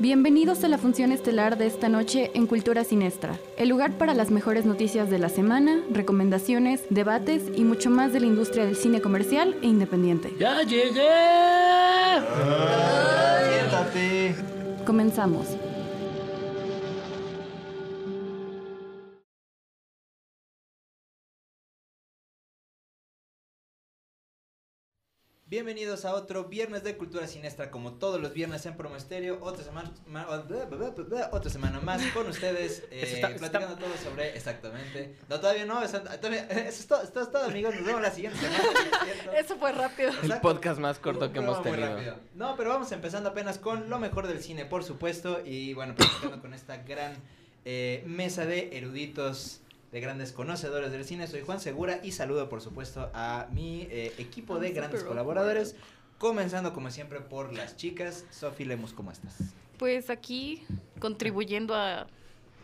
Bienvenidos a la función estelar de esta noche en Cultura Sinestra, el lugar para las mejores noticias de la semana, recomendaciones, debates y mucho más de la industria del cine comercial e independiente. ¡Ya llegué! Siéntate. Comenzamos. Bienvenidos a otro viernes de Cultura Sinestra, como todos los viernes en Promo Estéreo. Otra semana, ma- otra semana más con ustedes, eh, está- platicando todo sobre. Exactamente. No, todavía no. Eso, todavía- eso es todo, esto es todo, amigos. Nos vemos la siguiente semana. Eso fue rápido. El podcast más corto que hemos tenido. No, pero vamos empezando apenas con lo mejor del cine, por supuesto. Y bueno, platicando con esta gran eh, mesa de eruditos, de grandes conocedores del cine. Soy Juan Segura y saludo, por supuesto, a mi eh, equipo de grandes colaboradores. Comenzando, como siempre, por las chicas. Sofi Lemus, ¿cómo estás? Pues aquí contribuyendo a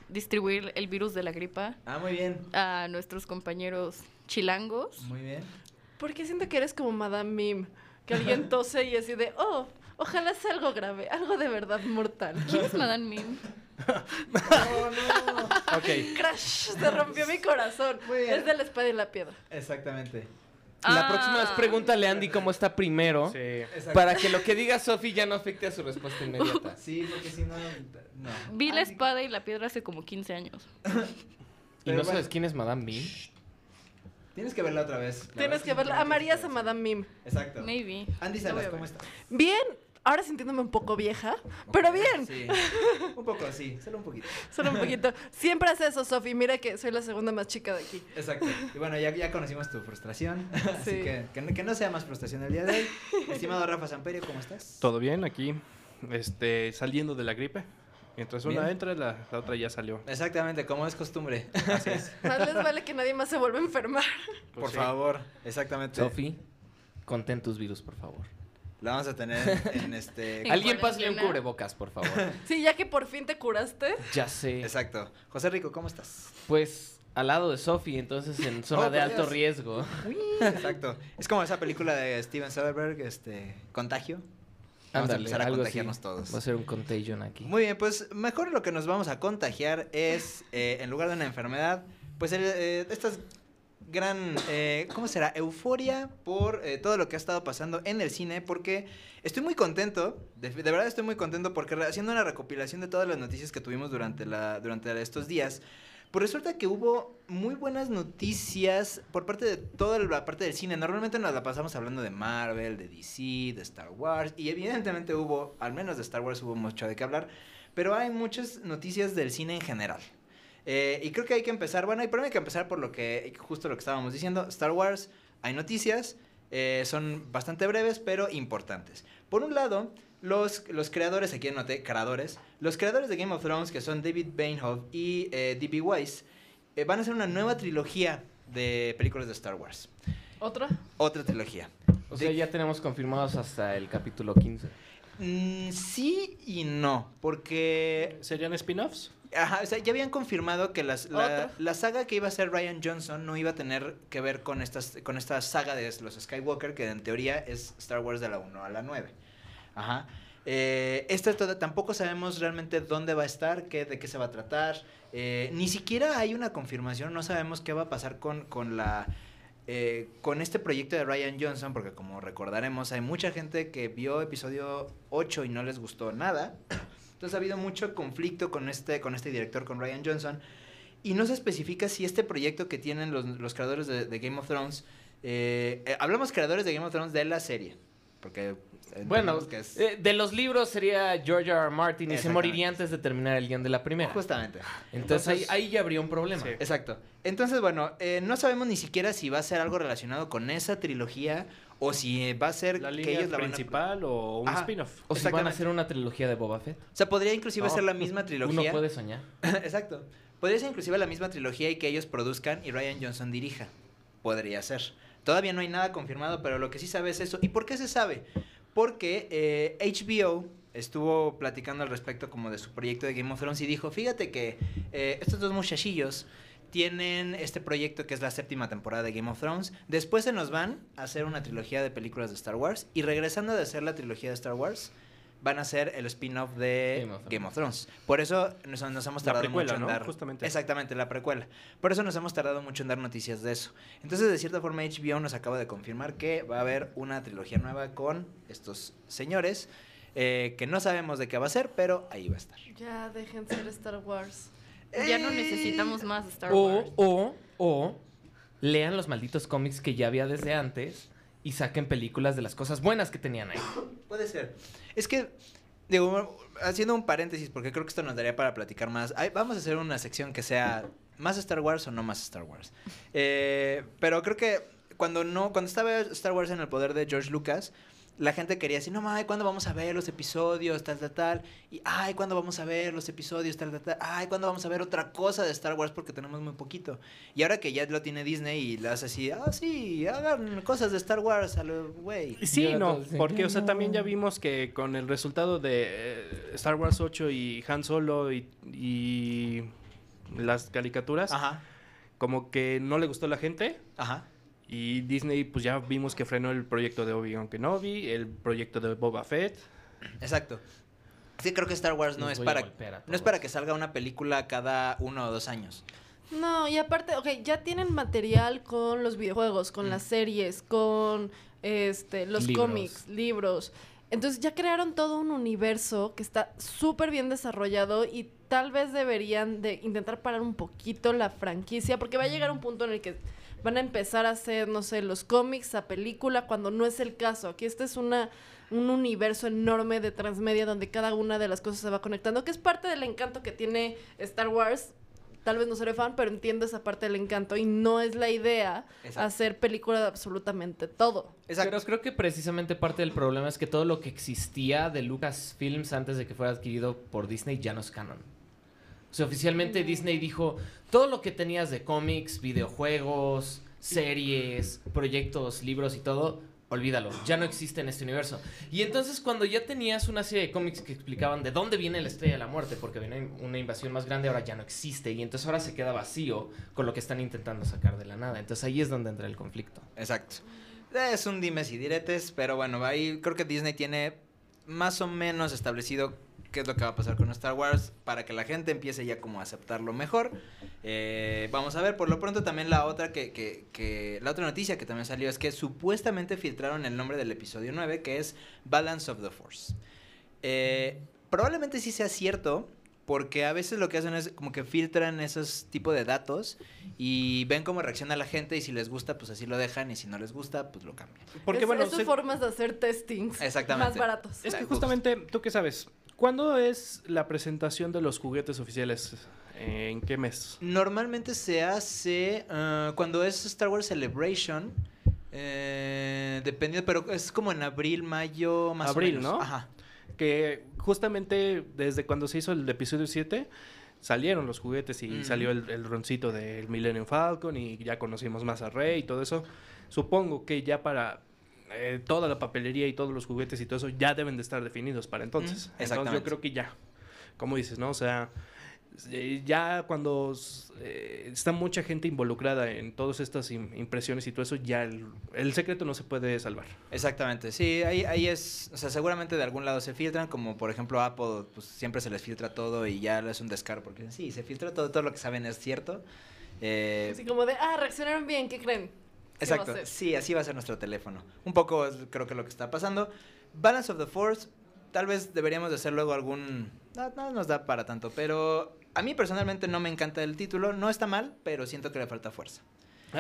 distribuir el virus de la gripa Ah, muy bien. a nuestros compañeros chilangos. Muy bien. Porque siento que eres como Madame Mim. Que alguien tose y así de, oh, ojalá sea algo grave, algo de verdad mortal. ¿Quién es Madame Mim? No, no. Ok. Crash, se rompió mi corazón. Muy bien. Es de la espada y la piedra. Exactamente. La Ah. próxima vez pregúntale a Andy cómo está primero. Sí. Exacto. Para que lo que diga Sofi ya no afecte a su respuesta inmediata. Sí, porque si no. No. Vi la Ah, espada y la piedra hace como 15 años. ¿Y Pero no bueno. sabes quién es Madame Mim? Tienes que verla otra vez. Tienes que verla. Amarías a. Madame Mim. Exacto. Maybe. Andy Salas, ¿cómo estás? Bien, ahora sintiéndome un poco vieja, pero bien. Sí. Un poco así, solo un poquito. Solo un poquito. Siempre hace eso, Sofi. Mira que soy la segunda más chica de aquí. Exacto. Y bueno, ya, ya conocimos tu frustración. Así Sí. que, que no- que no sea más frustración el día de hoy. Estimado Rafa Samperio, ¿cómo estás? Todo bien aquí, este, saliendo de la gripe. Mientras una Bien. entra, la, la otra ya salió. Exactamente, como es costumbre. Así es. Más les vale que nadie más se vuelva a enfermar. Por Pues sí. favor, exactamente. Sofi, contén tus virus, por favor. La vamos a tener en este. En Alguien pásale un cubrebocas, por favor. Sí, ya que por fin te curaste. Ya sé. Exacto. José Rico, ¿cómo estás? Pues al lado de Sofi, entonces en zona Oh, de por alto Dios. riesgo. Exacto. Es como esa película de Steven Soderbergh, este, Contagio. Vamos a empezar a algo así. contagiarnos todos. Va a ser un contagion aquí. Muy bien, pues mejor lo que nos vamos a contagiar es, eh, en lugar de una enfermedad, pues eh, estas gran, eh, ¿cómo será? Euforia por eh, todo lo que ha estado pasando en el cine, porque estoy muy contento, de, verdad estoy muy contento, porque haciendo una recopilación de todas las noticias que tuvimos durante, la, durante estos días, pues resulta que hubo muy buenas noticias por parte de toda la parte del cine. Normalmente nos la pasamos hablando de Marvel, de DC, de Star Wars. Y evidentemente hubo, al menos de Star Wars hubo mucho de qué hablar. Pero hay muchas noticias del cine en general. Eh, y creo que hay que empezar, bueno, y primero hay que empezar por lo que, justo lo que estábamos diciendo, Star Wars, hay noticias, eh, son bastante breves, pero importantes. Por un lado, los, los creadores, aquí anoté, creadores, los creadores de Game of Thrones, que son David Bainhoff y eh, D.B. Weiss, eh, van a hacer una nueva trilogía de películas de Star Wars. ¿Otra? Otra trilogía. O sea, De- ya tenemos confirmados hasta el capítulo 15. Mm, sí y no, porque ¿Serían spin-offs? Ajá, o sea, ya habían confirmado que las- la, la saga que iba a ser Ryan Johnson no iba a tener que ver con, estas, con esta saga de los Skywalker, que en teoría es Star Wars de la 1 a la 9. Ajá. Eh, esta toda- tampoco sabemos realmente dónde va a estar, qué, de qué se va a tratar. eh, ni siquiera hay una confirmación, no sabemos qué va a pasar con, con la... eh, con este proyecto de Ryan Johnson, porque como recordaremos, hay mucha gente que vio episodio 8 y no les gustó nada. Entonces ha habido mucho conflicto con este, con este director, con Ryan Johnson. Y no se especifica si este proyecto que tienen los, los creadores de, de Game of Thrones. eh, eh, hablamos creadores de Game of Thrones de la serie. Porque. Bueno, que es. eh, de los libros sería George R. R. Martin y se moriría antes de terminar el guion de la primera. Justamente. Entonces, ahí, ahí ya habría un problema. Sí. Exacto. Entonces, bueno, eh, no sabemos ni siquiera si va a ser algo relacionado con esa trilogía o si eh, va a ser ¿La que línea ellos la van a- principal o un spin-off? O si van a hacer una trilogía de Boba Fett. O sea, podría inclusive No. ser la misma Uno trilogía. puede soñar. Exacto. Podría ser inclusive la misma trilogía y que ellos produzcan y Ryan Johnson dirija. Podría ser. Todavía no hay nada confirmado, pero lo que sí sabe es eso. ¿Y por qué se sabe? porque eh, HBO estuvo platicando al respecto como de su proyecto de Game of Thrones y dijo, fíjate que eh, estos dos muchachillos tienen este proyecto que es la séptima temporada de Game of Thrones. Después se nos van a hacer una trilogía de películas de Star Wars. Y regresando de hacer la trilogía de Star Wars, van a hacer el spin-off de Game of Game of, Thrones. Por eso nos, nos hemos La tardado precuela, mucho en ¿no? dar. Justamente. Exactamente, la precuela. Por eso nos hemos tardado mucho en dar noticias de eso. Entonces, de cierta forma, HBO nos acaba de confirmar que va a haber una trilogía nueva con estos señores. eh, que no sabemos de qué va a ser, pero ahí va a estar. Ya dejen ser Star Wars. Ya no Eh, necesitamos más Star O, Wars. o, o, lean los malditos cómics que ya había desde antes y saquen películas de las cosas buenas que tenían ahí. Puede ser. Es que, digo, haciendo un paréntesis, porque creo que esto nos daría para platicar más. Ay, vamos a hacer una sección que sea más Star Wars o no más Star Wars. Eh, pero creo que cuando no, cuando estaba Star Wars en el poder de George Lucas, la gente quería decir, no mames, ¿cuándo vamos a ver los episodios? Tal, tal, tal. Y, ay, ¿cuándo vamos a ver los episodios? Tal, tal, tal. Ay, ¿cuándo vamos a ver otra cosa de Star Wars? Porque tenemos muy poquito. Y ahora que ya lo tiene Disney y le hace así, ah, sí, hagan cosas de Star Wars a lo güey. Sí, no, porque, o sea, también ya vimos que con el resultado de eh, Star Wars 8 y Han Solo y, y las caricaturas, Ajá, como que no le gustó a la gente ajá. Y Disney pues ya vimos que frenó el proyecto de Obi-Wan Kenobi, el proyecto de Boba Fett. Exacto. Sí, creo que Star Wars no Los es para no es para que salga una película cada uno o dos años. No, y aparte, ok, ya tienen material con los videojuegos, con Mm. las series, con este, los Libros. cómics, libros. Entonces ya crearon todo un universo que está súper bien desarrollado y tal vez deberían de intentar parar un poquito la franquicia porque va a llegar un punto en el que van a empezar a hacer, no sé, los cómics a película cuando no es el caso. Aquí este es una un universo enorme de transmedia donde cada una de las cosas se va conectando, que es parte del encanto que tiene Star Wars. Tal vez no seré fan, pero entiendo esa parte del encanto y no es la idea Exacto. hacer película de absolutamente todo. Exacto. Pero creo que precisamente parte del problema es que todo lo que existía de Lucasfilms antes de que fuera adquirido por Disney ya no es canon. O sea, oficialmente Disney dijo, todo lo que tenías de cómics, videojuegos, series, proyectos, libros y todo, olvídalo, ya no existe en este universo. Y entonces cuando ya tenías una serie de cómics que explicaban de dónde viene la estrella de la muerte, porque viene una invasión más grande, ahora ya no existe. Y entonces ahora se queda vacío con lo que están intentando sacar de la nada. Entonces ahí es donde entra el conflicto. Exacto. Es un dimes y diretes, pero bueno, ahí creo que Disney tiene más o menos establecido qué es lo que va a pasar con Star Wars para que la gente empiece ya como a aceptarlo mejor. Eh, vamos a ver, por lo pronto también la otra que, que, que- la otra noticia que también salió es que supuestamente filtraron el nombre del episodio 9 que es Balance of the Force. Eh, probablemente sí sea cierto. Porque a veces lo que hacen es como que filtran esos tipos de datos y ven cómo reacciona la gente y si les gusta, pues así lo dejan y si no les gusta, pues lo cambian. Porque es, bueno, sus se- formas de hacer testings Exactamente. más baratos. es que justamente, ¿tú qué sabes? ¿Cuándo es la presentación de los juguetes oficiales? ¿En qué mes? Normalmente se hace ah, cuando es Star Wars Celebration. Eh, dependiendo, pero es como en abril, mayo, más Abril, o menos. ¿no? Ajá. Que justamente desde cuando se hizo el episodio 7 salieron los juguetes y Mm. salió el, el roncito del Millennium Falcon y ya conocimos más a Rey y todo eso. Supongo que ya para eh, toda la papelería y todos los juguetes y todo eso ya deben de estar definidos para entonces. Mm, Entonces yo creo que ya, como dices, ¿no? O sea, eh, ya cuando eh, está mucha gente involucrada en todas estas im- impresiones y todo eso, ya el, el secreto no se puede salvar. Exactamente, sí, ahí, ahí es, o sea, seguramente de algún lado se filtran, como por ejemplo Apple, pues siempre se les filtra todo y ya es un descaro, porque sí, se filtra todo, todo lo que saben es cierto. Eh, Así como de, ah, reaccionaron bien, ¿qué creen? ¿Qué va a Exacto, sí, así va a ser nuestro teléfono. Un poco es, creo que lo que está pasando. Balance of the Force, tal vez deberíamos de hacer luego algún... No, no nos da para tanto, pero a mí personalmente no me encanta el título. No está mal, pero siento que le falta fuerza.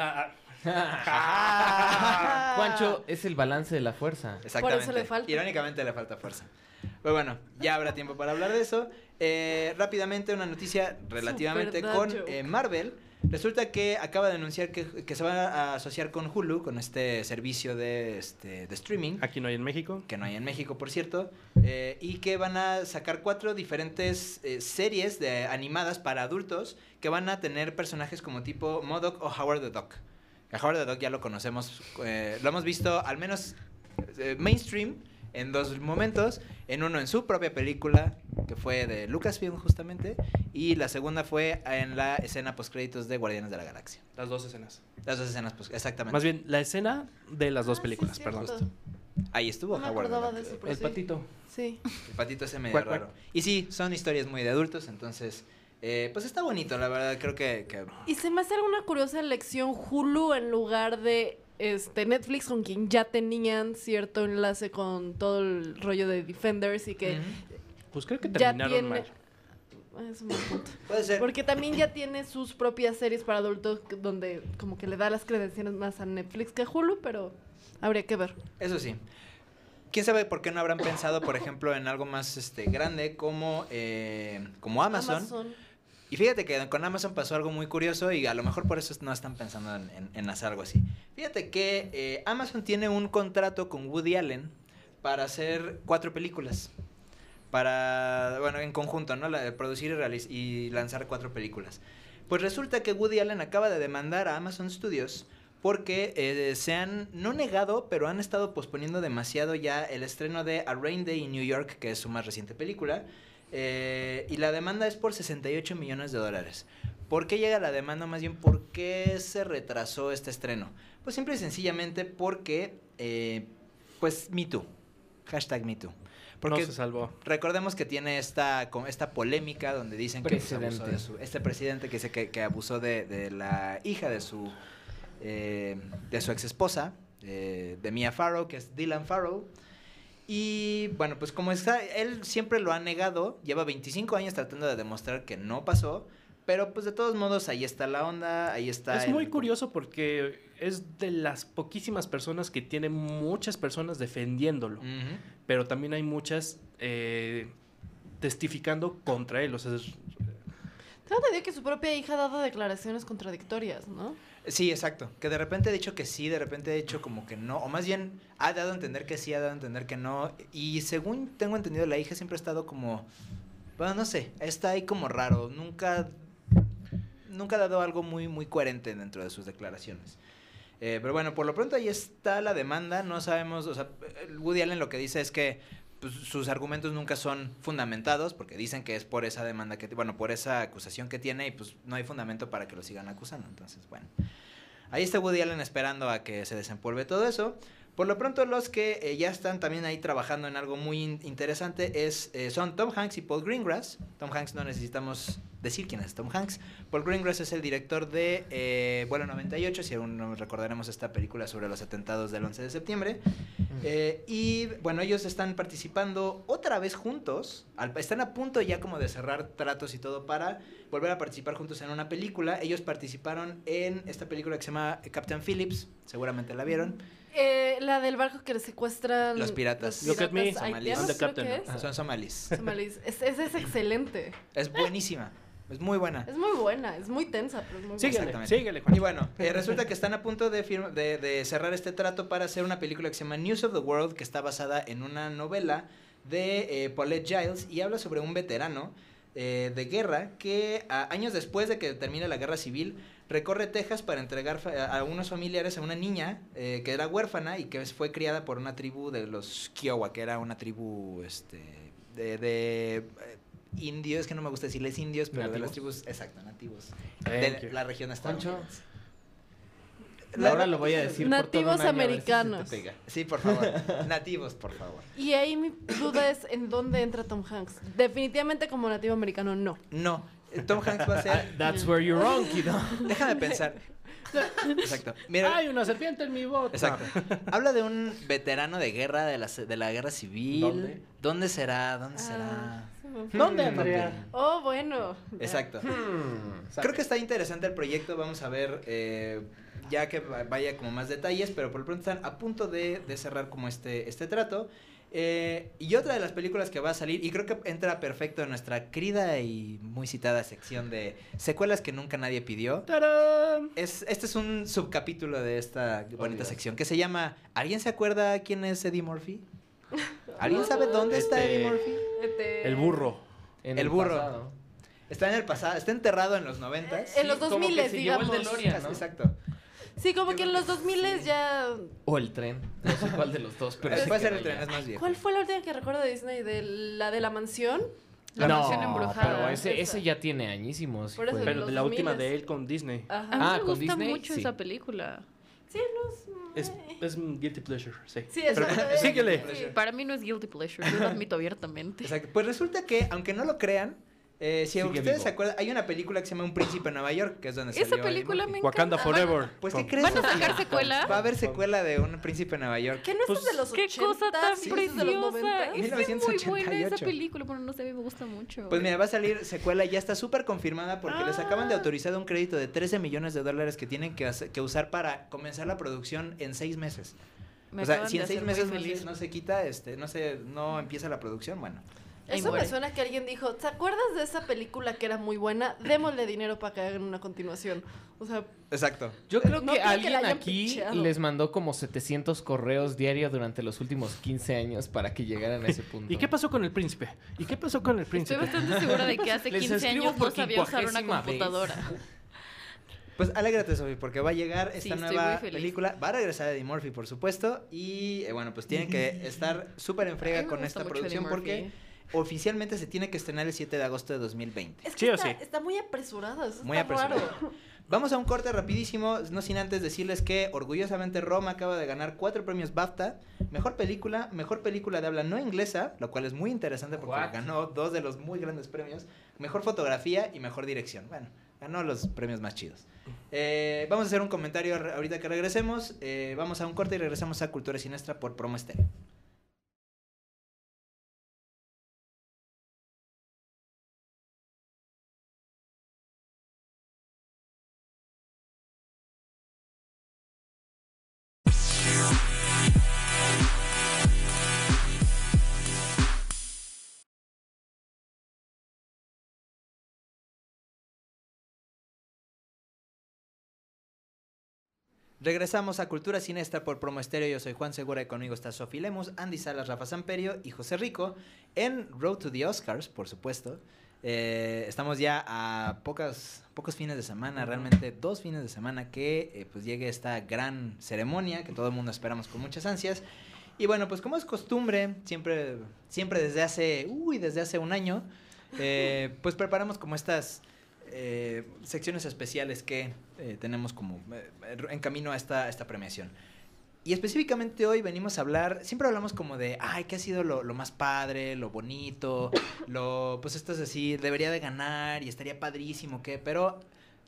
Juancho es el balance de la fuerza. Exactamente. le falta. Irónicamente le falta fuerza. Pero bueno, ya habrá tiempo para hablar de eso. Eh, rápidamente una noticia relativamente Super con eh, Marvel. Resulta que acaba de anunciar que, que se va a asociar con Hulu, con este servicio de, este, de streaming. Aquí no hay en México. que no hay en México, por cierto, eh, y que van a sacar cuatro diferentes eh, series de animadas para adultos que van a tener personajes como tipo Modoc o Howard the Duck. A Howard the Duck ya lo conocemos, eh, lo hemos visto al menos eh, mainstream en dos momentos. En uno en su propia película, que fue de Lucasfilm justamente. Y la segunda fue en la escena postcréditos de Guardianes de la Galaxia. Las dos escenas. Las dos escenas post exactamente. Más bien, la escena de las dos Ah, películas, perdón. cierto. Ahí estuvo No Howard de eso, El sí. patito. Sí. El patito ese medio raro. Y sí, son historias muy de adultos, entonces, eh, pues está bonito, la verdad, creo que... que- Y se me hace alguna curiosa elección Hulu en lugar de este Netflix, con quien ya tenían cierto enlace con todo el rollo de Defenders y que. Pues creo que terminaron tiene... mal. Es un buen punto. Puede ser. Porque también ya tiene sus propias series para adultos donde como que le da las credenciales más a Netflix que a Hulu, pero habría que ver. Eso sí. ¿Quién sabe por qué no habrán pensado, por ejemplo, en algo más este, grande como, eh, como Amazon? Y fíjate que con Amazon pasó algo muy curioso y a lo mejor por eso no están pensando en, en- en hacer algo así. Fíjate que eh, Amazon tiene un contrato con Woody Allen para hacer cuatro películas. Para, bueno, en conjunto, ¿no? La producir y, y lanzar cuatro películas. Pues resulta que Woody Allen acaba de demandar a Amazon Studios porque eh, se han, no negado, pero han estado posponiendo demasiado ya el estreno de A Rain Day in New York, que es su más reciente película. Eh, y la demanda es por 68 millones de dólares. ¿Por qué llega la demanda? Más bien, ¿por qué se retrasó este estreno? Pues simple y sencillamente porque, eh, pues, Me Too. Hashtag Me Too. Porque no se salvó. recordemos que tiene esta, esta polémica donde dicen que pues, abusó de su, este presidente que dice que, que abusó de, de la hija de su, eh, de su ex esposa, eh, de Mia Farrow, que es Dylan Farrow. Y bueno, pues como está, él siempre lo ha negado, lleva 25 años tratando de demostrar que no pasó, pero pues de todos modos ahí está la onda, ahí está... Es muy curioso porque es de las poquísimas personas que tiene muchas personas defendiéndolo, pero también hay muchas eh, testificando contra él. O sea, es- que su propia hija ha dado declaraciones contradictorias, ¿no? Sí, exacto. Que de repente ha dicho que sí, de repente ha dicho como que no. O más bien ha dado a entender que sí, ha dado a entender que no. Y según tengo entendido, la hija siempre ha estado como. Bueno, no sé. Está ahí como raro. Nunca. Nunca ha dado algo muy, muy coherente dentro de sus declaraciones. Eh, pero bueno, por lo pronto ahí está la demanda. No sabemos. O sea, Woody Allen lo que dice es que pues, sus argumentos nunca son fundamentados porque dicen que es por esa demanda que bueno por esa acusación que tiene y pues no hay fundamento para que lo sigan acusando. Entonces bueno ahí está Woody Allen esperando a que se desempolve todo eso por lo pronto los que eh, ya están también ahí trabajando en algo muy in- interesante es eh, son Tom Hanks y Paul Greengrass Tom Hanks no necesitamos decir quién es Tom Hanks Paul Greengrass es el director de eh, Vuelo 98 si aún no recordaremos esta película sobre los atentados del 11 de septiembre eh, y bueno, ellos están participando otra vez juntos. al- están a punto ya como de cerrar tratos y todo para volver a participar juntos en una película. Ellos participaron en esta película que se llama Captain Phillips. Seguramente la vieron. Eh, la del barco que le secuestran Los piratas. Look at me, somalíes. I'm the captain. es. Son somalíes. Somalíes. Es- Esa es excelente. Es buenísima. Es muy buena. Es muy buena, es muy tensa, pero es muy Síguele, buena. Síguele, Juan. Y bueno, eh, resulta que están a punto de, firma- de, de cerrar este trato para hacer una película que se llama News of the World, que está basada en una novela de eh, Paulette Giles y habla sobre un veterano eh, de guerra que a- años después de que termine la guerra civil recorre Texas para entregar a unos familiares a una niña eh, que era huérfana y que fue criada por una tribu de los Kiowa, que era una tribu este, de, de, eh, indios, que no me gusta decirles indios, pero de las tribus, exacto, nativos Thank de you. la región estadounidense. Ahora lo voy a decir por todo Nativos un año, si americanos. Sí, por favor. Nativos, por favor. Y ahí mi duda es en dónde entra Tom Hanks. Definitivamente como nativo americano no. No, eh, Tom Hanks va a ser... That's where you're wrong, kiddo. Déjame pensar. Exacto. Mira, Hay una serpiente en mi bota. exacto. Habla de un veterano de guerra, de la, se- de la guerra civil. ¿Dónde? será? ¿Dónde Ah, será? ¿Dónde, Andrea? Oh, bueno. Ya. Exacto. Hmm. Creo que está interesante el proyecto. Vamos a ver eh, ya que va- vaya como más detalles, pero por lo pronto están a punto de, de cerrar como este, este trato. Eh, y otra de las películas que va a salir, y creo que entra perfecto en nuestra querida y muy citada sección de secuelas que nunca nadie pidió. ¡Tarán! Es, este es un subcapítulo de esta bonita Dios. sección que se llama ¿Alguien se acuerda quién es Eddie Murphy? ¿Alguien sabe dónde está Este- Eddie Murphy? Este- El burro. En El burro. pasado. Está en el pasado, está enterrado en los noventas. En los como 2000, que se llevó el digamos. DeLorean, ¿no? Exacto. Sí, como que en los 2000 ya... O el tren. No sé cuál de los dos, pero Pero sí puede ser el tren, es más viejo. ¿Cuál fue la última que recuerdo de Disney? ¿De la de la mansión? La no, mansión embrujada. pero ese, ese ya tiene añísimos. Por eso Pero de la última 2000s. de él con Disney. Ajá. A mí Ah, me ¿con gusta Disney? mucho Sí. esa película. Sí, no es... Es, es un guilty pleasure, sí. Sí, Pero- exacto. síguele. Sí. Para mí no es guilty pleasure, yo lo admito abiertamente. Exacto. Pues resulta que, aunque no lo crean, eh, si Sigue ustedes vivo. se acuerdan, hay una película que se llama Un Príncipe en Nueva York, que es donde Esa salió película Eddie me Murphy. Wakanda. Forever. Pues, con- ¿qué crees? ¿Van a sacar secuela? Va a haber secuela de Un Príncipe en Nueva York. ¿Qué no Pues, es de los ¡Qué 80? cosa tan Sí, es de los 90. preciosa! Es que es muy buena 1988. esa película, bueno, no sé, a mí me gusta mucho. Pues mira, va a salir secuela, ya está súper confirmada porque les acaban Ah. de autorizar un crédito de 13 millones de dólares que tienen que, hacer- que usar para comenzar la producción en seis meses. Me o sea, acaban si de en seis hacer muy meses no feliz. se, no se quita, este, no se, no empieza la producción, bueno. Eso me muere. suena que alguien dijo, ¿te acuerdas de esa película que era muy buena? Démosle dinero para que hagan una continuación. O sea, Exacto. Yo creo No que alguien aquí picheado. les mandó como 700 correos diarios durante los últimos 15 años para que llegaran a ese punto. ¿Y qué pasó con el príncipe? ¿Y qué pasó con el Estoy príncipe? bastante segura de que hace Les 15 escribo años no sabía usar una vez. computadora. Pues alégrate, Sofi, porque va a llegar esta estoy nueva película. Va a regresar Eddie Murphy, por supuesto. Y eh, bueno, pues tienen que estar súper en frega me con esta producción porque Murphy. Oficialmente se tiene que estrenar el 7 de agosto de 2020. es que Sí o está, sí. está muy apresurada. Eso Muy está apresurado. raro. Vamos a un corte rapidísimo, no sin antes decirles que orgullosamente Roma acaba de ganar cuatro premios BAFTA. Mejor película, mejor película de habla no inglesa, lo cual es muy interesante porque What? ganó dos de los muy grandes premios. Mejor fotografía y mejor dirección. Bueno, ganó los premios más chidos. Eh, vamos a hacer un comentario ahorita que regresemos. Eh, vamos a un corte y regresamos a Cultura Sinestra por Promo Estéreo. Regresamos a Cultura Sinestra por Promo Estéreo. Yo soy Juan Segura y conmigo está Sofi Lemus, Andy Salas, Rafa Samperio y José Rico en Road to the Oscars, por supuesto. Eh, estamos ya a pocas, pocos fines de semana, realmente dos fines de semana que eh, pues llegue esta gran ceremonia que todo el mundo esperamos con muchas ansias. Y bueno, pues como es costumbre, siempre, siempre desde hace, uy, desde hace un año, eh, pues preparamos como estas eh, secciones especiales que eh, tenemos como eh, en camino a esta, a esta premiación. Y específicamente hoy venimos a hablar, siempre hablamos como de, ay, ¿qué ha sido lo, lo más padre, lo bonito, lo, pues esto es así, debería de ganar y estaría padrísimo, ¿qué? Pero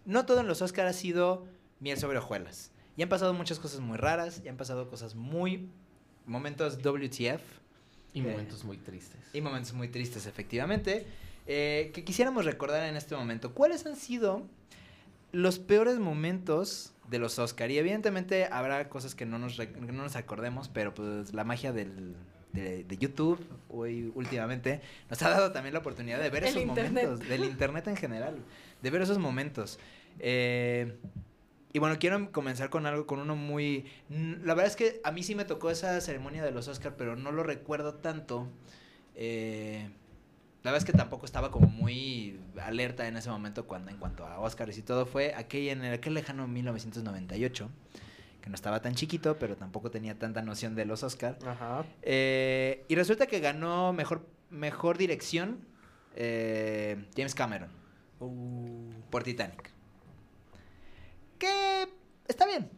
no todo en los Oscars ha sido miel sobre hojuelas. Y han pasado muchas cosas muy raras, y han pasado cosas muy, momentos WTF, Y Eh, momentos muy tristes. y momentos muy tristes, efectivamente. Eh, que quisiéramos recordar en este momento. ¿Cuáles han sido los peores momentos de los Oscar? Y evidentemente habrá cosas que no nos, que no nos acordemos, pero pues la magia del, de, de YouTube hoy últimamente nos ha dado también la oportunidad de ver El esos internet. momentos, del internet en general, de ver esos momentos. Eh, y bueno, quiero comenzar con algo, con uno muy... mm, La verdad es que a mí sí me tocó esa ceremonia de los Oscar, pero no lo recuerdo tanto. Eh, la verdad es que tampoco estaba como muy alerta en ese momento cuando en cuanto a Oscars y todo. Fue aquel, en el, aquel lejano 1998, que no estaba tan chiquito, pero tampoco tenía tanta noción de los Oscars. Ajá. Eh, y resulta que ganó mejor, mejor dirección eh, James Cameron por Titanic. Que está bien.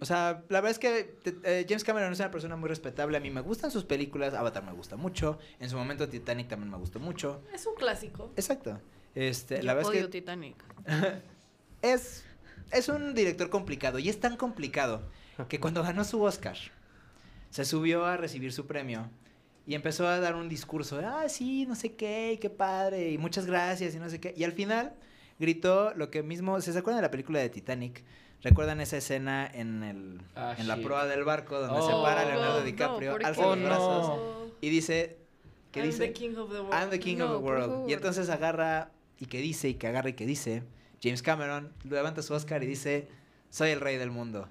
O sea, la verdad es que eh, James Cameron es una persona muy respetable. A mí me gustan sus películas. Avatar me gusta mucho. En su momento Titanic también me gustó mucho. Es un clásico. Exacto. Este, Yo la verdad es odio que Titanic. es, es un director complicado. Y es tan complicado que cuando ganó su Oscar, se subió a recibir su premio y empezó a dar un discurso de, ah, sí, no sé qué, y qué padre, y muchas gracias, y no sé qué. Y al final gritó lo que mismo, ¿se acuerdan de la película de Titanic? ¿Recuerdan esa escena en, el, Ah, en la shit. proa del barco donde Oh, se para no, Leonardo no, DiCaprio, ¿por alza los Oh, brazos no. y dice, ¿qué I'm dice? the king of the world. I'm the king of No, the por world. Y entonces agarra y que dice y que agarra y que dice. James Cameron levanta su Oscar y dice, soy el rey del mundo.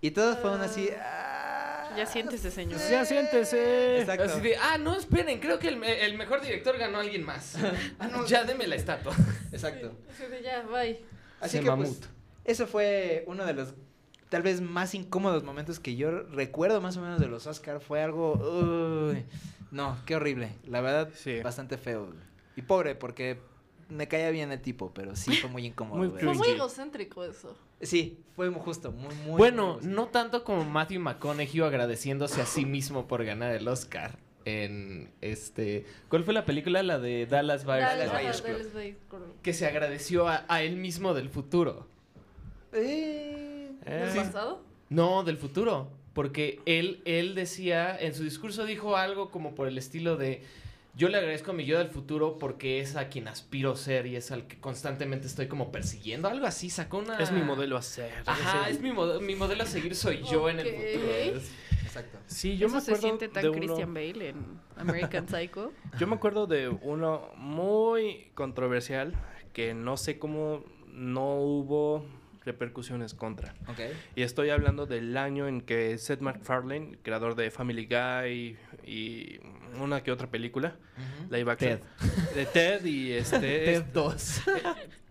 Y todos fueron así. "Ah, Ya siéntese, señor. sí". Ya siéntese. Exacto. Así de, ah, no, esperen, creo que el, el mejor director ganó a alguien más. ah, no, ya deme la estatua. Exacto. Así de ya, bye. Así Se que mamut. pues, eso fue uno de los tal vez más incómodos momentos que yo recuerdo más o menos de los Oscar fue algo... uy, no, qué horrible. La verdad, Sí. bastante feo. Y pobre, porque me caía bien el tipo, pero sí fue muy incómodo. Muy. Fue muy egocéntrico eso. Sí, fue muy justo, muy, muy... Bueno, muy no tanto como Matthew McConaughey agradeciéndose a sí mismo por ganar el Oscar. En este. ¿Cuál fue la película? La de Dallas Buyers Dallas Club. Dallas. Que se agradeció a, a él mismo del futuro. Eh, Eh, ¿Del pasado? No, del futuro. Porque él, él decía, en su discurso dijo algo como por el estilo de. Yo le agradezco a mi yo del futuro porque es a quien aspiro ser y es al que constantemente estoy como persiguiendo. Algo así, sacó una. Es mi modelo a ser. Ajá, es mi, mod- mi modelo a seguir soy yo en el futuro. Es- Exacto. Sí, yo Eso me se acuerdo siente tan de uno- Christian Bale en American Psycho. Yo me acuerdo de uno muy controversial que no sé cómo no hubo repercusiones contra. Ok. Y estoy hablando del año en que Seth MacFarlane, creador de Family Guy y una que otra película, live action, de Ted y este Ted 2.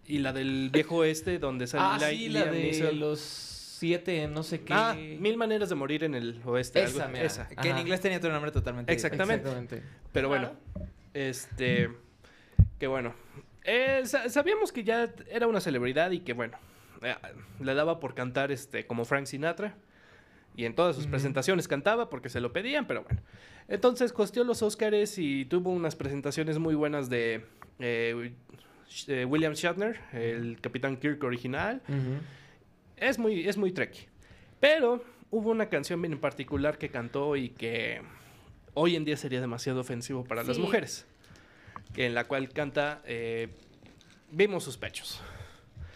y la del viejo este donde sale Ah, Li- sí, la de los siete, no sé qué. Ah, Mil maneras de morir en el oeste. Esa, algo- mira. esa. Que en inglés tenía otro nombre totalmente Exactamente. Exactamente. Pero bueno, este, que bueno, eh, sa- sabíamos que ya era una celebridad y que bueno, eh, le daba por cantar este como Frank Sinatra y en todas sus presentaciones cantaba porque se lo pedían, pero bueno. Entonces costeó los Oscars y tuvo unas presentaciones muy buenas de eh, eh, William Shatner, el Capitán Kirk original. Es muy, es muy tricky. Pero hubo una canción bien en particular que cantó y que hoy en día sería demasiado ofensivo para las mujeres. que En la cual canta eh, Vimos sus pechos.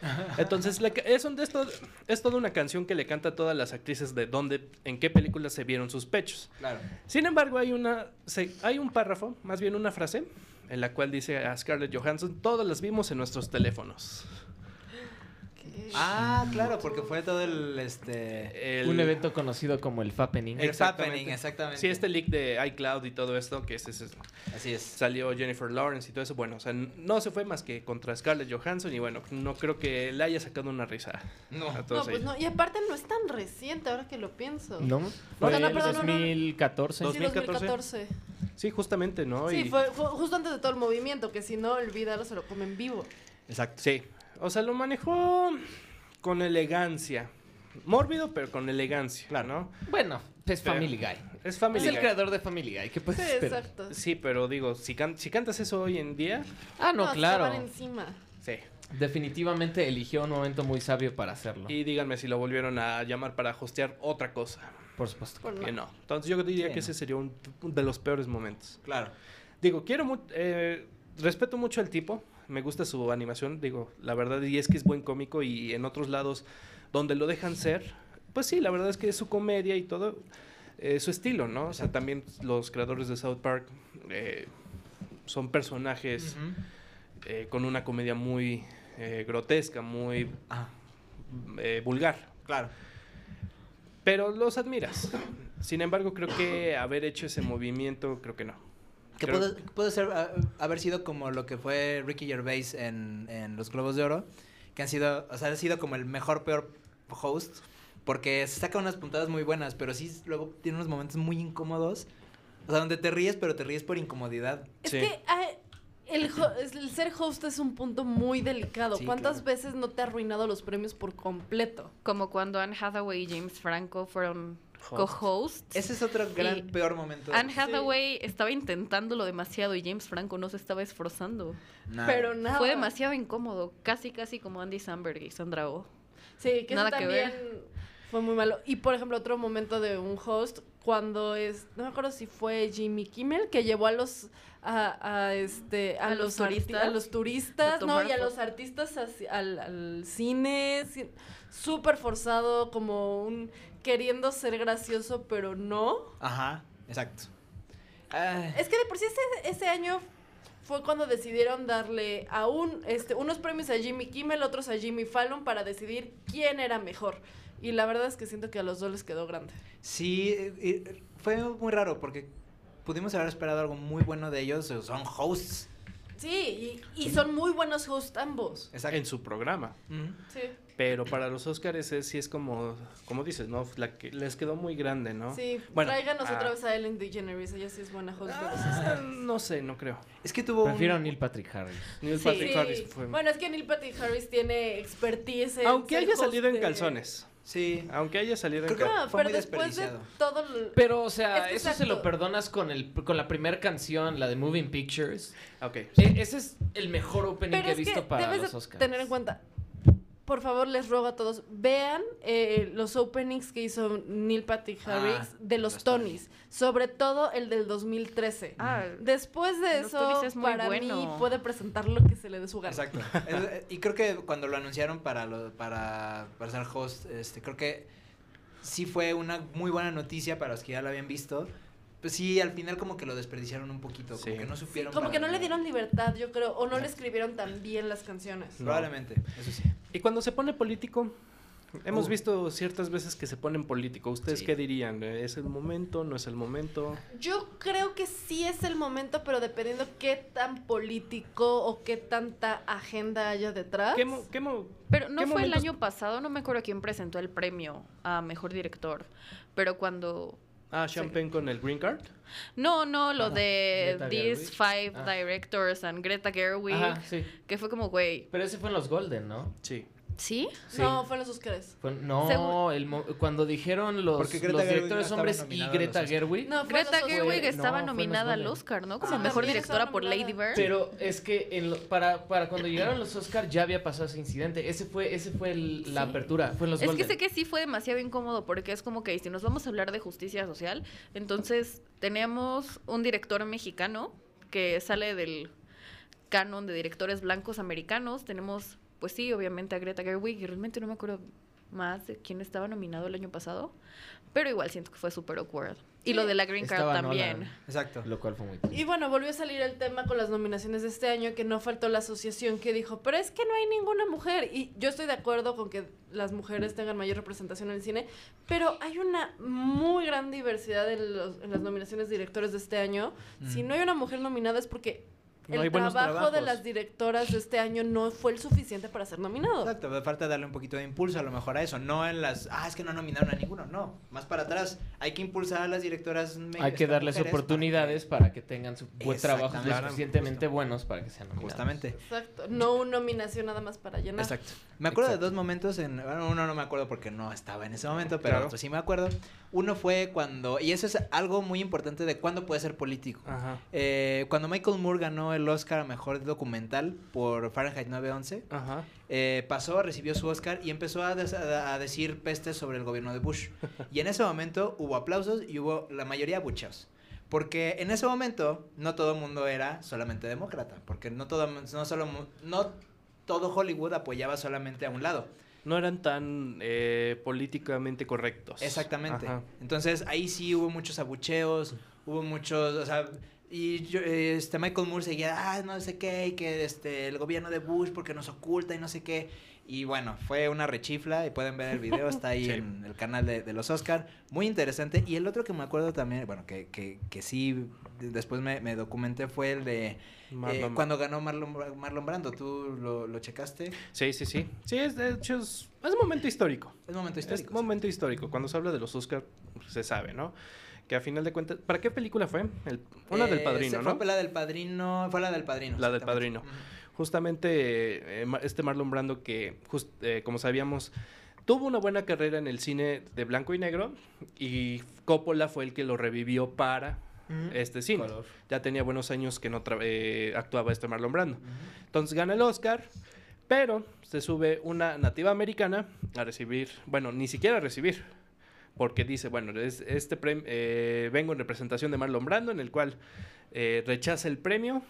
Entonces, es, un- es, todo- es toda una canción que le canta a todas las actrices de dónde, en qué películas se vieron sus pechos. Claro. Sin embargo, hay, una, se- hay un párrafo, más bien una frase, en la cual dice a Scarlett Johansson, todas las vimos en nuestros teléfonos. Ah, claro, porque fue todo el, este... El- Un evento conocido como el Fappening. El Exactamente. happening, exactamente. Sí, este leak de iCloud y todo esto, que es, es- Así es. salió Jennifer Lawrence y todo eso, bueno, o sea, no se fue más que contra Scarlett Johansson y bueno, no creo que le haya sacado una risa No. a No, todos pues ellos. no. Y aparte no es tan reciente ahora que lo pienso. ¿No? No, Fue no, en perdón, no, no. 2014. Sí, 2014. 2014. Sí, justamente, ¿no? Sí, Y- fue, fue justo antes de todo el movimiento, que si no, olvídalo, se lo comen vivo. Exacto. Sí, o sea, lo manejó con elegancia. Mórbido, pero con elegancia, claro, ¿no? Bueno, es Pero- Family Guy. Es Family es el Guy. creador de Family Guy. ¿Qué Sí, puedes esperar? exacto. Sí, pero digo, si, can- si cantas eso hoy en día, Ah, no, se claro. van encima. sí. Definitivamente eligió un momento muy sabio para hacerlo. Y díganme si lo volvieron a llamar para hostear otra cosa. Por supuesto. Pues Que no. no. Entonces yo diría Sí, que no. ese sería un, de los peores momentos. Claro. Digo, quiero mu- eh, respeto mucho al tipo, me gusta su animación, digo, la verdad, y es que es buen cómico y en otros lados donde lo dejan ser, pues sí, la verdad es que es su comedia y todo, eh, su estilo, ¿no? O sea, también los creadores de South Park eh, son personajes eh, con una comedia muy eh, grotesca, muy Ah, eh, vulgar, claro. pero los admiras. Sin embargo, creo que haber hecho ese movimiento, creo que no. Que puede, puede ser, ah, haber sido como lo que fue Ricky Gervais en, en los Globos de Oro, que han sido, o sea, ha sido como el mejor, peor host, porque se saca unas puntadas muy buenas, pero sí luego tiene unos momentos muy incómodos, o sea, donde te ríes, pero te ríes por incomodidad. Es Sí. que ah, el, ser host es un punto muy delicado. Sí, ¿Cuántas claro. veces no te ha arruinado los premios por completo? Como cuando Anne Hathaway y James Franco fueron Host. co-hosts. Ese es otro gran, Y peor momento. Anne Hathaway estaba intentándolo demasiado y James Franco no se estaba esforzando. Nada. Pero nada. Fue demasiado incómodo, casi casi como Andy Samberg y Sandra Oh. Sí, que Nada eso que también ver. fue muy malo. Y por ejemplo, otro momento de un host, cuando es, no me acuerdo si fue Jimmy Kimmel, que llevó a los a, a, este a, ¿A los, los turistas? a los turistas, no, y a los artistas hacia- al, al cine, súper forzado, como un queriendo ser gracioso, pero no. Ajá, exacto. Ah, Es que de por sí ese, ese año fue cuando decidieron darle a un, este, unos premios a Jimmy Kimmel, otros a Jimmy Fallon para decidir quién era mejor. Y la verdad es que siento que a los dos les quedó grande. Sí, fue muy raro porque pudimos haber esperado algo muy bueno de ellos, son hosts. Sí, y, y son muy buenos hosts ambos. Exacto. En su programa. Sí. Pero para los Oscars es, sí es como, como dices, ¿no? La que les quedó muy grande, ¿no? Sí, Bueno, tráiganos otra ah. vez a Ellen DeGeneres, ella sí es buena host de los Ah, no sé, no creo. Es que tuvo un- Prefiero a Neil Patrick Harris. Neil Sí. Patrick Harris fue... Bueno, es que Neil Patrick Harris tiene expertise en Aunque haya salido en calzones. Sí. Aunque haya salido en Creo que- calzones. No, Fue pero muy después de todo el- Pero, o sea, Es que eso se exacto. lo perdonas con, el, con la primera canción, la de Moving Pictures. Ok. E- ese es el mejor opening Pero que he visto que para debes los Oscars. tener en cuenta, por favor, les ruego a todos, vean eh, los openings que hizo Neil Patrick Ah, Harris de los los Tonys, sobre todo el del 2013. Ah, Después de eso, es para mí bueno. puede presentar lo que se le dé su gana. Exacto. Es- y creo que cuando lo anunciaron para lo, para, para ser host, este, creo que sí fue una muy buena noticia para los que ya lo habían visto. Pues sí, al final como que lo desperdiciaron un poquito, Sí. como que no Sí, supieron. como que no le dieron libertad, yo creo, o no le escribieron tan bien las canciones. No. Probablemente, eso sí. Y cuando se pone político, hemos Uh. visto ciertas veces que se ponen político. ¿Ustedes Sí. qué dirían? ¿Es el momento? ¿No es el momento? Yo creo que sí es el momento, pero dependiendo qué tan político o qué tanta agenda haya detrás. ¿Qué, mo- qué mo- Pero no qué fue el año pasado, no me acuerdo quién presentó el premio a mejor director. Pero cuando. Ah, Champagne con el Green Card. No, no, lo de Greta These Gerwig. Five Ah. Directors and Greta Gerwig. Ajá, sí. Que fue como, güey. Pero ese fue en los Golden, ¿no? Sí. ¿Sí? Sí. No, fue en los Oscars. Fue- no, el mo- cuando dijeron los, directores hombres y Greta Gerwig. No, Greta. Gerwig estaba no, nominada al. Oscar, ¿no? Como mejor directora por Lady. Bird. Pero es que en lo- para, para cuando llegaron los Oscars ya había pasado ese incidente. Ese fue, ese fue el- la apertura, fue en los Es que sé que sí fue demasiado incómodo porque es como que si nos vamos a hablar de justicia social, entonces tenemos un director mexicano que sale del canon de directores blancos americanos. Tenemos, pues sí, obviamente a Greta Gerwig y realmente no me acuerdo más de quién estaba nominado el año pasado, pero igual siento que fue súper awkward. Y lo de la Green Card Estaba también. Nolan, Exacto. lo cual fue muy Y bueno, volvió a salir el tema con las nominaciones de este año, que no faltó la asociación que dijo, pero es que no hay ninguna mujer. Y yo estoy de acuerdo con que las mujeres tengan mayor representación en el cine, pero hay una muy gran diversidad en, los- en las nominaciones de directores de este año. Si Mm. no hay una mujer nominada es porque No el trabajo de las directoras de este año no fue el suficiente para ser nominado. Exacto, falta darle un poquito de impulso a lo mejor a eso, no en las, ah, es que no nominaron a ninguno, no, más para atrás, hay que impulsar a las directoras. Hay que darles mujeres para oportunidades para que, tengan su buen trabajo suficientemente buenos para que sean que- nominados. Justamente. Exacto, no una nominación nada más para llenar. Exacto. Me acuerdo Exacto. de dos momentos en. Bueno, uno no me acuerdo porque no estaba en ese momento, pero Claro. otro sí me acuerdo. Uno fue cuando. Y eso es algo muy importante de cuándo puede ser político. Ajá. Eh, cuando Michael Moore ganó el Oscar a mejor documental por Fahrenheit 911, Ajá. eh, pasó, recibió su Oscar y empezó a, a- decir pestes sobre el gobierno de Bush. Y en ese momento hubo aplausos y hubo la mayoría bucheos. Porque en ese momento no todo el mundo era solamente demócrata, porque no todo, no solo, no todo Hollywood apoyaba solamente a un lado. No eran tan eh, políticamente correctos. Exactamente. Ajá. Entonces ahí sí hubo muchos abucheos, hubo muchos, o sea, y yo, este Michael Moore seguía, ah, no sé qué, y que este el gobierno de Bush porque nos oculta y no sé qué. Y bueno, fue una rechifla y pueden ver el video, está ahí Sí. en el canal de, de los Oscar. Muy interesante. Y el otro que me acuerdo también, bueno, que, que, que sí de- después me, me documenté fue el de eh, cuando ganó Marlon, Marlon Brando. ¿Tú lo, lo checaste? Sí, sí, sí. Sí, es, de hecho es, es un momento histórico. Es un momento Es histórico. un momento histórico. Cuando se habla de los Oscars, se sabe, ¿no? Que a final de cuentas... ¿Para qué película fue? El- una del Eh, Padrino, se ¿no? Fue la del Padrino, fue la del Padrino. La del. Padrino. Justamente eh, este Marlon Brando que, just- eh, como sabíamos, tuvo una buena carrera en el cine de blanco y negro y Coppola fue el que lo revivió para este cine. Color. Ya tenía buenos años que no tra- eh, actuaba este Marlon Brando. Entonces gana el Oscar, pero se sube una nativa americana a recibir, bueno, ni siquiera a recibir, porque dice, bueno, es- este premio, vengo en representación de Marlon Brando, en el cual eh, rechaza el premio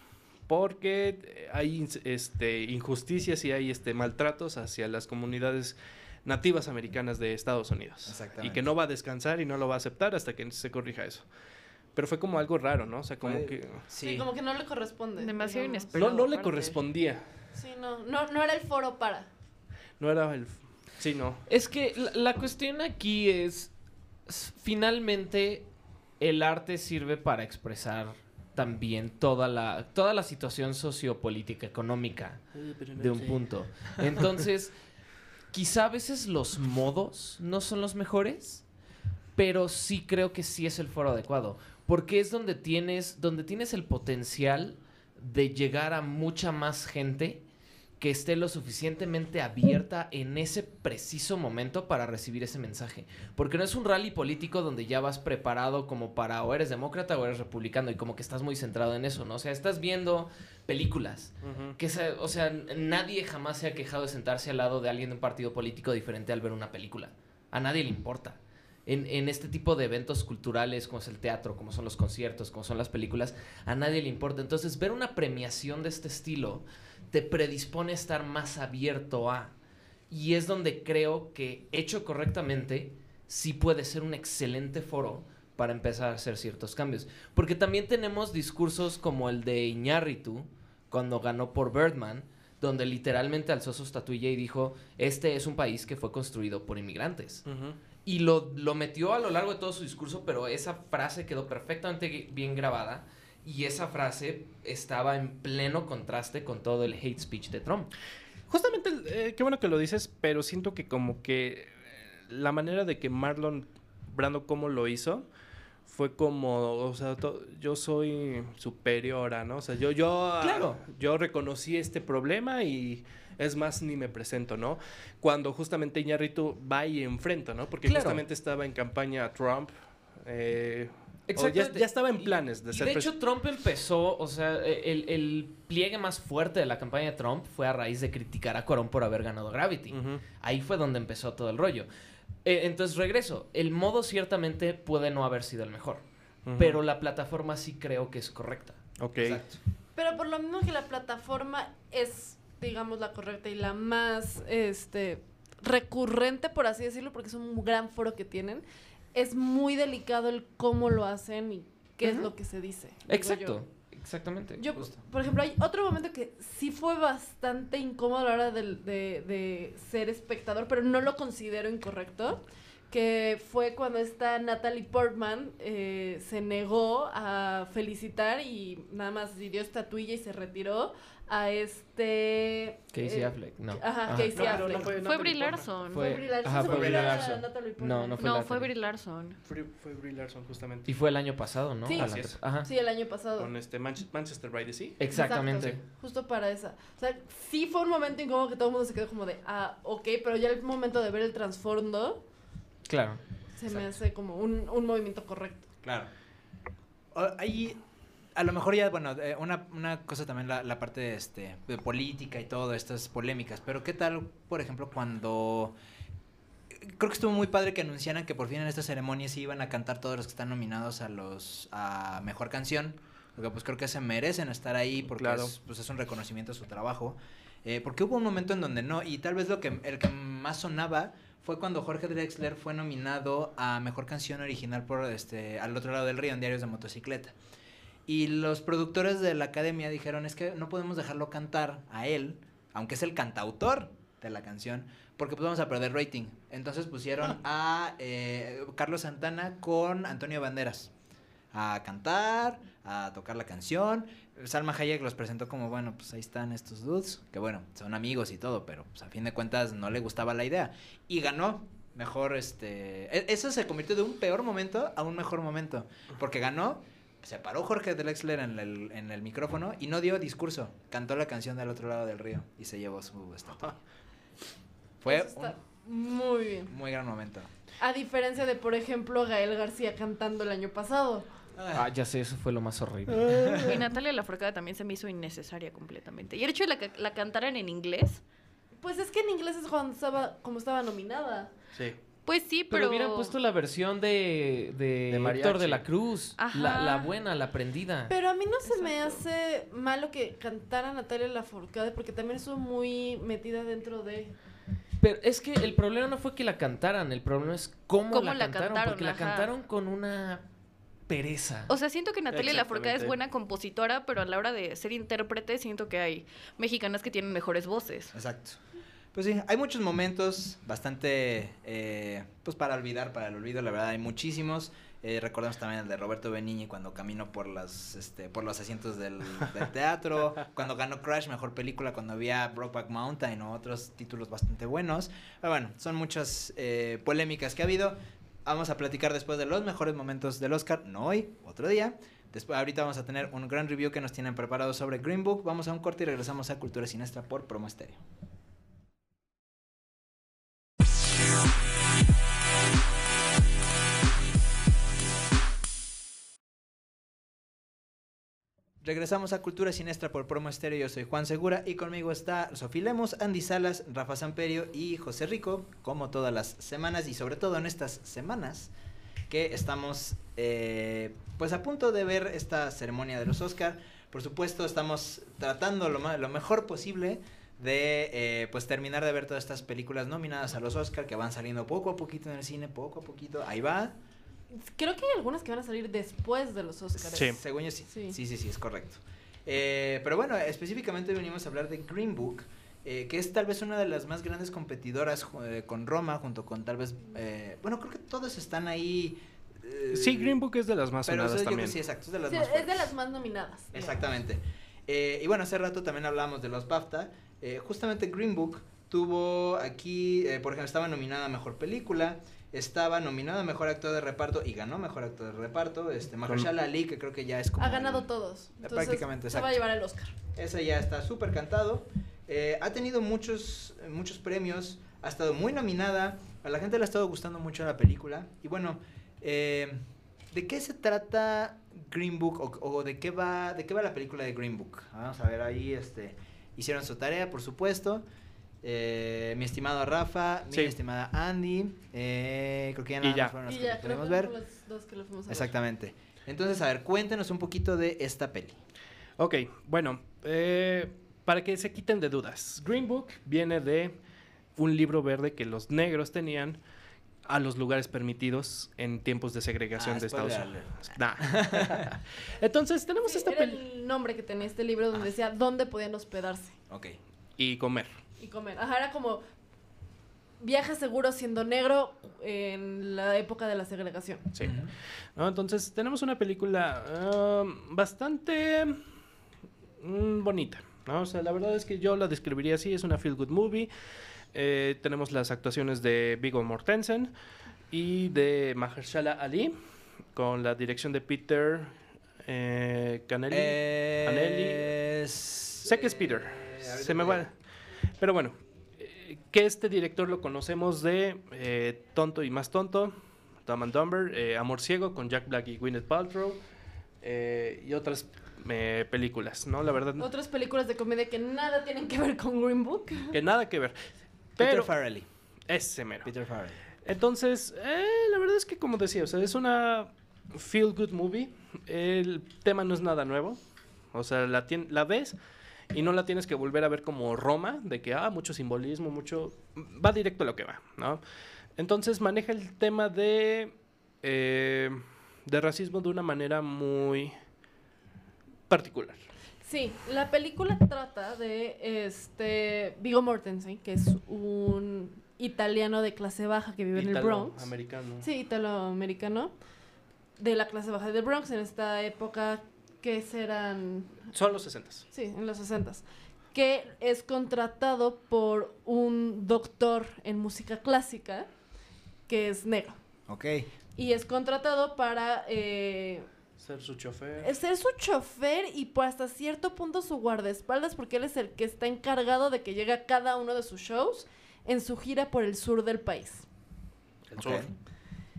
porque eh, hay este, injusticias y hay este, maltratos hacia las comunidades nativas americanas de Estados Unidos. Y Exactamente. que no va a descansar y no lo va a aceptar hasta que se corrija eso. Pero fue como algo raro, ¿no? O sea, como Fue- que... Sí, Sí. como que no le corresponde. Demasiado digamos. inesperado. No, no le correspondía. Sí, no, no, no era el foro para. No era el... Sí, no. Es que la, la cuestión aquí es, finalmente, el arte sirve para expresar también toda la, toda la situación sociopolítica, económica de un punto. Entonces, quizá a veces los modos no son los mejores, pero sí creo que sí es el foro adecuado. Porque es donde tienes, donde tienes el potencial de llegar a mucha más gente que esté lo suficientemente abierta en ese preciso momento para recibir ese mensaje. Porque no es un rally político donde ya vas preparado como para o eres demócrata o eres republicano y como que estás muy centrado en eso, ¿no? O sea, estás viendo películas. Que se- o sea, nadie jamás se ha quejado de sentarse al lado de alguien de un partido político diferente al ver una película. A nadie le importa. En, en este tipo de eventos culturales, como es el teatro, como son los conciertos, como son las películas, a nadie le importa. Entonces, ver una premiación de este estilo te predispone a estar más abierto a. Y es donde creo que, hecho correctamente, sí puede ser un excelente foro para empezar a hacer ciertos cambios. Porque también tenemos discursos como el de Iñárritu, cuando ganó por Birdman, donde literalmente alzó su estatuilla y dijo, este es un país que fue construido por inmigrantes. Y lo, lo metió a lo largo de todo su discurso, pero esa frase quedó perfectamente bien grabada. Y esa frase estaba en pleno contraste con todo el hate speech de Trump. Justamente, eh, qué bueno que lo dices, pero siento que como que eh, la manera de que Marlon Brando como lo hizo fue como, o sea, to- yo soy superior a, ¿no? O sea, yo, yo, ah, Claro. yo reconocí este problema y es más, ni me presento, ¿no? Cuando justamente Iñárritu va y enfrenta, ¿no? Porque Claro. justamente estaba en campaña a Trump. eh, o ya, estaba en planes de y ser de hecho, Trump empezó, o sea, e, el, el pliegue más fuerte de la campaña de Trump fue a raíz de criticar a Cuarón por haber ganado Gravity. Ahí fue donde empezó todo el rollo. Eh, entonces, regreso. El modo ciertamente puede no haber sido el mejor, pero la plataforma sí creo que es correcta. Ok. Pero por lo mismo que la plataforma es, digamos, la correcta y la más este recurrente, por así decirlo, porque es un gran foro que tienen, es muy delicado el cómo lo hacen y qué es lo que se dice. Exacto, exactamente. Yo, justo. por ejemplo, hay otro momento que sí fue bastante incómodo a la hora de, de ser espectador, pero no lo considero incorrecto, que fue cuando esta Natalie Portman eh, se negó a felicitar y nada más dio estatuilla y se retiró a este... Casey eh, Affleck, no. Ajá, Ajá. Casey No, no Affleck. fue Fue Brie. Larson. Fue- Brie Larson, ajá, fue Brie olvidaba Larson. No, no fue No, fue Brie Larson. Fue, fue Brie Larson, justamente. Y fue el año pasado, ¿no? Sí. Así es. Ajá. Sí, el año pasado. Con este Manch- Manchester by the Sea. Exactamente. Exacto, justo para esa. O sea, sí fue un momento incómodo que todo el mundo se quedó como de, ah, ok, pero ya el momento de ver el trasfondo Claro. se me hace como un, un movimiento correcto. Claro. O- Ahí, a lo mejor ya, bueno, eh, una, una cosa también la, la parte de, este, de política y todo, estas polémicas, pero ¿qué tal, por ejemplo, cuando... Creo que estuvo muy padre que anunciaran que por fin en esta ceremonia se iban a cantar todos los que están nominados a los a Mejor Canción, porque pues creo que se merecen estar ahí porque Claro. es, pues, es un reconocimiento a su trabajo. Eh, porque hubo un momento en donde no, y tal vez lo que el que más sonaba fue cuando Jorge Drexler fue nominado a Mejor Canción Original por este Al otro lado del río en Diarios de Motocicleta. Y los productores de la academia dijeron, es que no podemos dejarlo cantar a él, aunque es el cantautor de la canción, porque pues vamos a perder rating. Entonces pusieron a eh, Carlos Santana con Antonio Banderas a cantar, a tocar la canción. Salma Hayek los presentó como, bueno, pues ahí están estos dudes, que bueno, son amigos y todo, pero pues a fin de cuentas no le gustaba la idea. Y ganó mejor, este... e- Eso se convirtió de un peor momento a un mejor momento, porque ganó, se paró Jorge Drexler en el, en el micrófono y no dio discurso, cantó la canción del otro lado del río y se llevó su estatua. Fue Eso está un muy bien. muy gran momento. A diferencia de, por ejemplo, Gael García cantando el año pasado. Ah, ya sé, eso fue lo más horrible. Y Natalia Lafourcade también se me hizo innecesaria completamente. Y el hecho de la que la cantaran en inglés, Pues es que en inglés es cuando estaba, como estaba nominada. Sí. Pues sí, Pero, pero... hubieran puesto la versión de, de, De. Héctor de la Cruz. Ajá. La, la buena, la aprendida. Pero a mí no se me hace malo que cantara Natalia Lafourcade porque también estuvo muy metida dentro de... Pero es que el problema no fue que la cantaran, el problema es cómo, Cómo la, la cantaron, cantaron, porque la ajá. cantaron con una pereza. O sea, siento que Natalia Lafourcade es buena compositora, pero a la hora de ser intérprete siento que hay mexicanas que tienen mejores voces. Exacto. Pues sí, hay muchos momentos bastante, eh, pues para olvidar, para el olvido, la verdad hay muchísimos. Eh, recordamos también el de Roberto Benigni cuando caminó por las, este, por los asientos del, del teatro, cuando ganó Crash, mejor película, cuando había Brokeback Mountain o otros títulos bastante buenos. Pero bueno, son muchas eh, polémicas que ha habido. Vamos a platicar después de los mejores momentos del Oscar, no hoy, otro día. Después, ahorita vamos a tener un gran review que nos tienen preparado sobre Green Book. Vamos a un corte y regresamos a Cultura Sinestra por Promo Estéreo. Regresamos a Cultura Sinestra por Promo Estéreo. Yo soy Juan Segura y conmigo está Sofía Lemos, Andy Salas, Rafa Samperio y José Rico, como todas las semanas y sobre todo en estas semanas que estamos eh, pues a punto de ver esta ceremonia de los Oscar. Por supuesto, estamos tratando lo mejor posible de eh, pues terminar de ver todas estas películas nominadas a los Oscar que van saliendo poco a poquito en el cine, poco a poquito. Ahí va. Creo que hay algunas que van a salir después de los Oscars. Sí. Según yo sí. Sí, Sí. sí, sí, es correcto. Eh, pero bueno, específicamente venimos a hablar de Green Book, eh, que es tal vez una de las más grandes competidoras eh, con Roma, junto con tal vez, eh, bueno, creo que todos están ahí. eh, Sí, Green Book es de las más creo también. sí, exacto, es de las Sí, más es de las más nominadas. Exactamente. Eh, y bueno, hace rato también hablábamos de los BAFTA. Eh, justamente Green Book tuvo aquí, eh, por ejemplo, estaba nominada a Mejor Película, estaba nominada a Mejor Actor de Reparto y ganó Mejor Actor de Reparto. Este, Mahershala Ali, que creo que ya es como... Ha ganado el- todos. Entonces, prácticamente, Se va a llevar el Oscar. Ese ya está súper cantado. Eh, ha tenido muchos, muchos premios. Ha estado muy nominada. A la gente le ha estado gustando mucho la película. Y bueno, eh, ¿de qué se trata Green Book? O, o de qué va de qué va la película de Green Book? Vamos a ver ahí. Este, hicieron su tarea, por supuesto. Eh, mi estimado Rafa, mi estimada Andy. eh, creo que ya Y nada ya. más fueron los que ya, creo pudimos que ver. fueron los dos que lo fuimos a ver. Exactamente. Entonces, a ver, cuéntenos un poquito de esta peli. Ok, bueno, eh, para que se quiten de dudas, Green Book viene de un libro verde que los negros tenían a los lugares permitidos en tiempos de segregación Ah, de Estados Unidos. Nah. Entonces tenemos Sí, esta era peli el nombre que tenía este libro donde decía dónde podían hospedarse Ok. y comer. Y comer. Ajá, era como viaje seguro siendo negro en la época de la segregación. Sí. ¿no? Entonces, tenemos una película ah, bastante mm, bonita. ¿no? O sea, la verdad es que yo la describiría así: es una feel good movie. Eh, tenemos las actuaciones de Viggo Mortensen y de Mahershala Ali, con la dirección de Peter eh, Canelli. Eh, Sé que es Peter. eh, Se me va. Pero bueno, eh, que este director lo conocemos de eh, Tonto y Más Tonto, Dumb and Dumber, eh, Amor Ciego con Jack Black y Gwyneth Paltrow eh, y otras eh, películas, ¿no? La verdad, Otras películas de comedia que nada tienen que ver con Green Book. que nada que ver. Peter Farrelly. ese mero. Peter Farrelly. Entonces, eh, la verdad es que como decía, o sea, es una feel good movie. El tema no es nada nuevo. O sea, la, tien- la ves y no la tienes que volver a ver como Roma, de que, ah, mucho simbolismo, mucho... Va directo a lo que va, ¿no? Entonces maneja el tema de, eh, de racismo de una manera muy particular. Sí, la película trata de este Vigo Mortensen, que es un italiano de clase baja que vive en el Bronx. Americano. Sí, italoamericano. De la clase baja del Bronx en esta época que serán Son los 60 Sí, en los 60 que es contratado por un doctor en música clásica que es negro. Ok. Y es contratado para eh, Ser su chofer. ser su chofer y por hasta cierto punto su guardaespaldas porque él es el que está encargado de que llegue a cada uno de sus shows en su gira por el sur del país. El sur.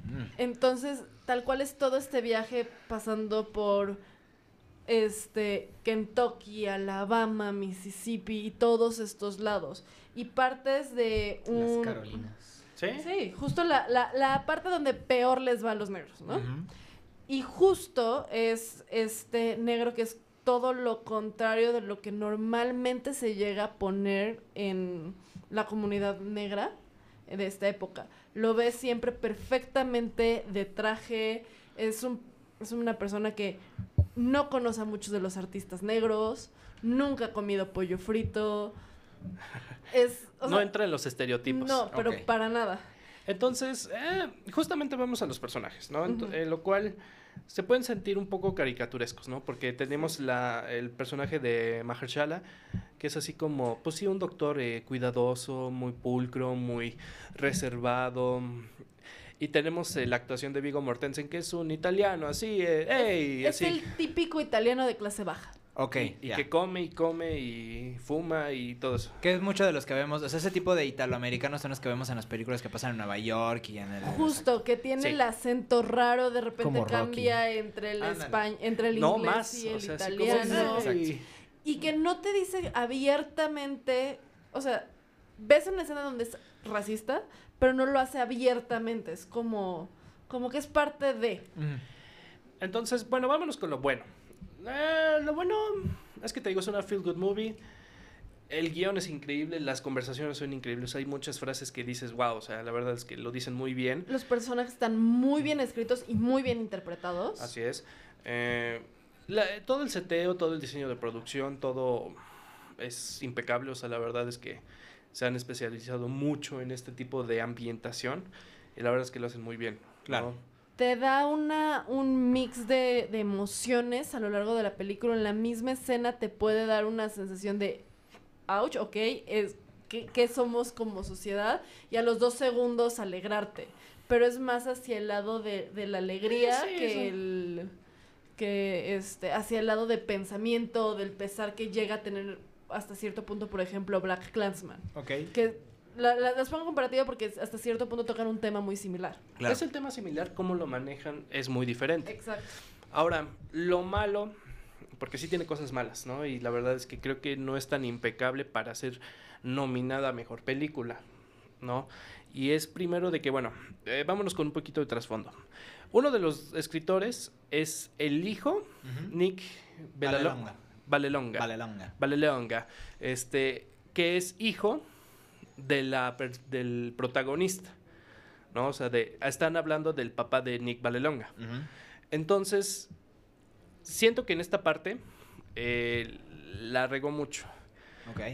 Mm. Entonces, tal cual es todo este viaje pasando por este Kentucky, Alabama, Mississippi y todos estos lados. Y partes de un... Las Carolinas. ¿Sí? Sí, justo la, la, la parte donde peor les va a los negros, ¿no? Y justo es este negro que es todo lo contrario de lo que normalmente se llega a poner en la comunidad negra de esta época. Lo ves siempre perfectamente de traje, es, un, es una persona que no conoce a muchos de los artistas negros, nunca ha comido pollo frito, Es, o no sea, entra en los estereotipos. No, pero para nada. Entonces, eh, justamente vamos a los personajes, ¿no? Ujú. eh, lo cual se pueden sentir un poco caricaturescos, ¿no? Porque tenemos la, el personaje de Mahershala, que es así como, pues sí, un doctor eh, cuidadoso, muy pulcro, muy reservado. Y tenemos eh, la actuación de Vigo Mortensen, que es un italiano, así, eh, ¡ey! Es así. el típico italiano de clase baja. Ok, Y ya. que come y come y fuma y todo eso. Que es mucho de los que vemos, o sea, ese tipo de italoamericanos son los que vemos en las películas que pasan en Nueva York y en el... Justo, que tiene Sí. el acento raro, de repente Como Rocky. cambia entre el Ándale. españ entre el No inglés más, y el o sea, italiano. "Ay". Y que no te dice abiertamente, o sea, ves una escena donde es racista, pero no lo hace abiertamente, es como como que es parte de. Entonces, bueno, vámonos con lo bueno. Eh, lo bueno es que te digo, es una feel good movie. El guion es increíble, las conversaciones son increíbles. Hay muchas frases que dices, wow, o sea, la verdad es que lo dicen muy bien. Los personajes están muy bien escritos y muy bien interpretados. Así es. Eh, la- todo el seteo, todo el diseño de producción, todo es impecable. O sea, la verdad es que se han especializado mucho en este tipo de ambientación. Y la verdad es que lo hacen muy bien. ¿no? Claro. Te da una, un mix de, de emociones a lo largo de la película. En la misma escena te puede dar una sensación de, ouch, ok, es, ¿qué, qué somos como sociedad? Y a los dos segundos alegrarte. Pero es más hacia el lado de, de la alegría Sí, que eso. el que este hacia el lado de pensamiento del pesar que llega a tener hasta cierto punto por ejemplo Black Clansman Ok, que la- la- las pongo en comparativa porque hasta cierto punto tocan un tema muy similar claro. Es el tema similar, cómo lo manejan es muy diferente. exacto Ahora, lo malo, porque sí tiene cosas malas, ¿no? Y la verdad es que creo que no es tan impecable para ser nominada a mejor película, ¿no? Y es primero de que, bueno, eh, vámonos con un poquito de trasfondo. Uno de los escritores es el hijo. Nick Belalo- Valelonga. Valelonga. Valelonga. Valelonga, este, que es hijo de la, del protagonista, ¿no? O sea, de, están hablando del papá de Nick Valelonga. Ujú. Entonces, siento que en esta parte eh, la regó mucho.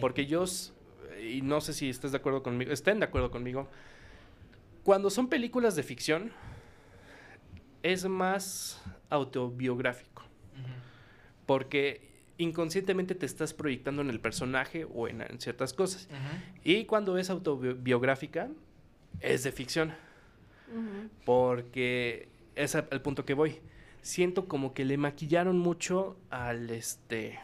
Porque yo, s- y no sé si estás de acuerdo conmigo, estén de acuerdo conmigo, cuando son películas de ficción, es más autobiográfico. Porque inconscientemente te estás proyectando en el personaje o en, en ciertas cosas. Y cuando es autobiográfica, es de ficción. Porque es al punto que voy. Siento como que le maquillaron mucho al este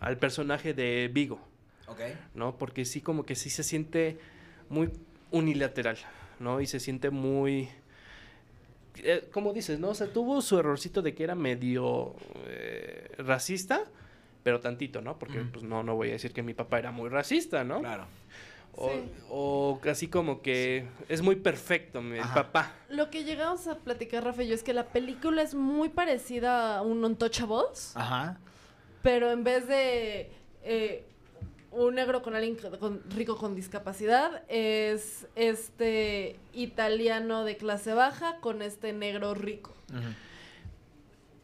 al personaje de Vigo, Ok. ¿no? Porque sí como que sí se siente muy unilateral, ¿no? Y se siente muy eh, como dices, ¿no? O sea, tuvo su errorcito de que era medio eh, racista, pero tantito, ¿no? Porque Ujú. pues no no voy a decir que mi papá era muy racista, ¿no? Claro. O, Sí. o casi como que es muy perfecto mi Ajá. papá. lo que llegamos a platicar Rafa y yo es que la película es muy parecida a un Untouchables Ajá. pero en vez de eh, un negro con alguien con- rico con discapacidad es este italiano de clase baja con este negro rico Ujú.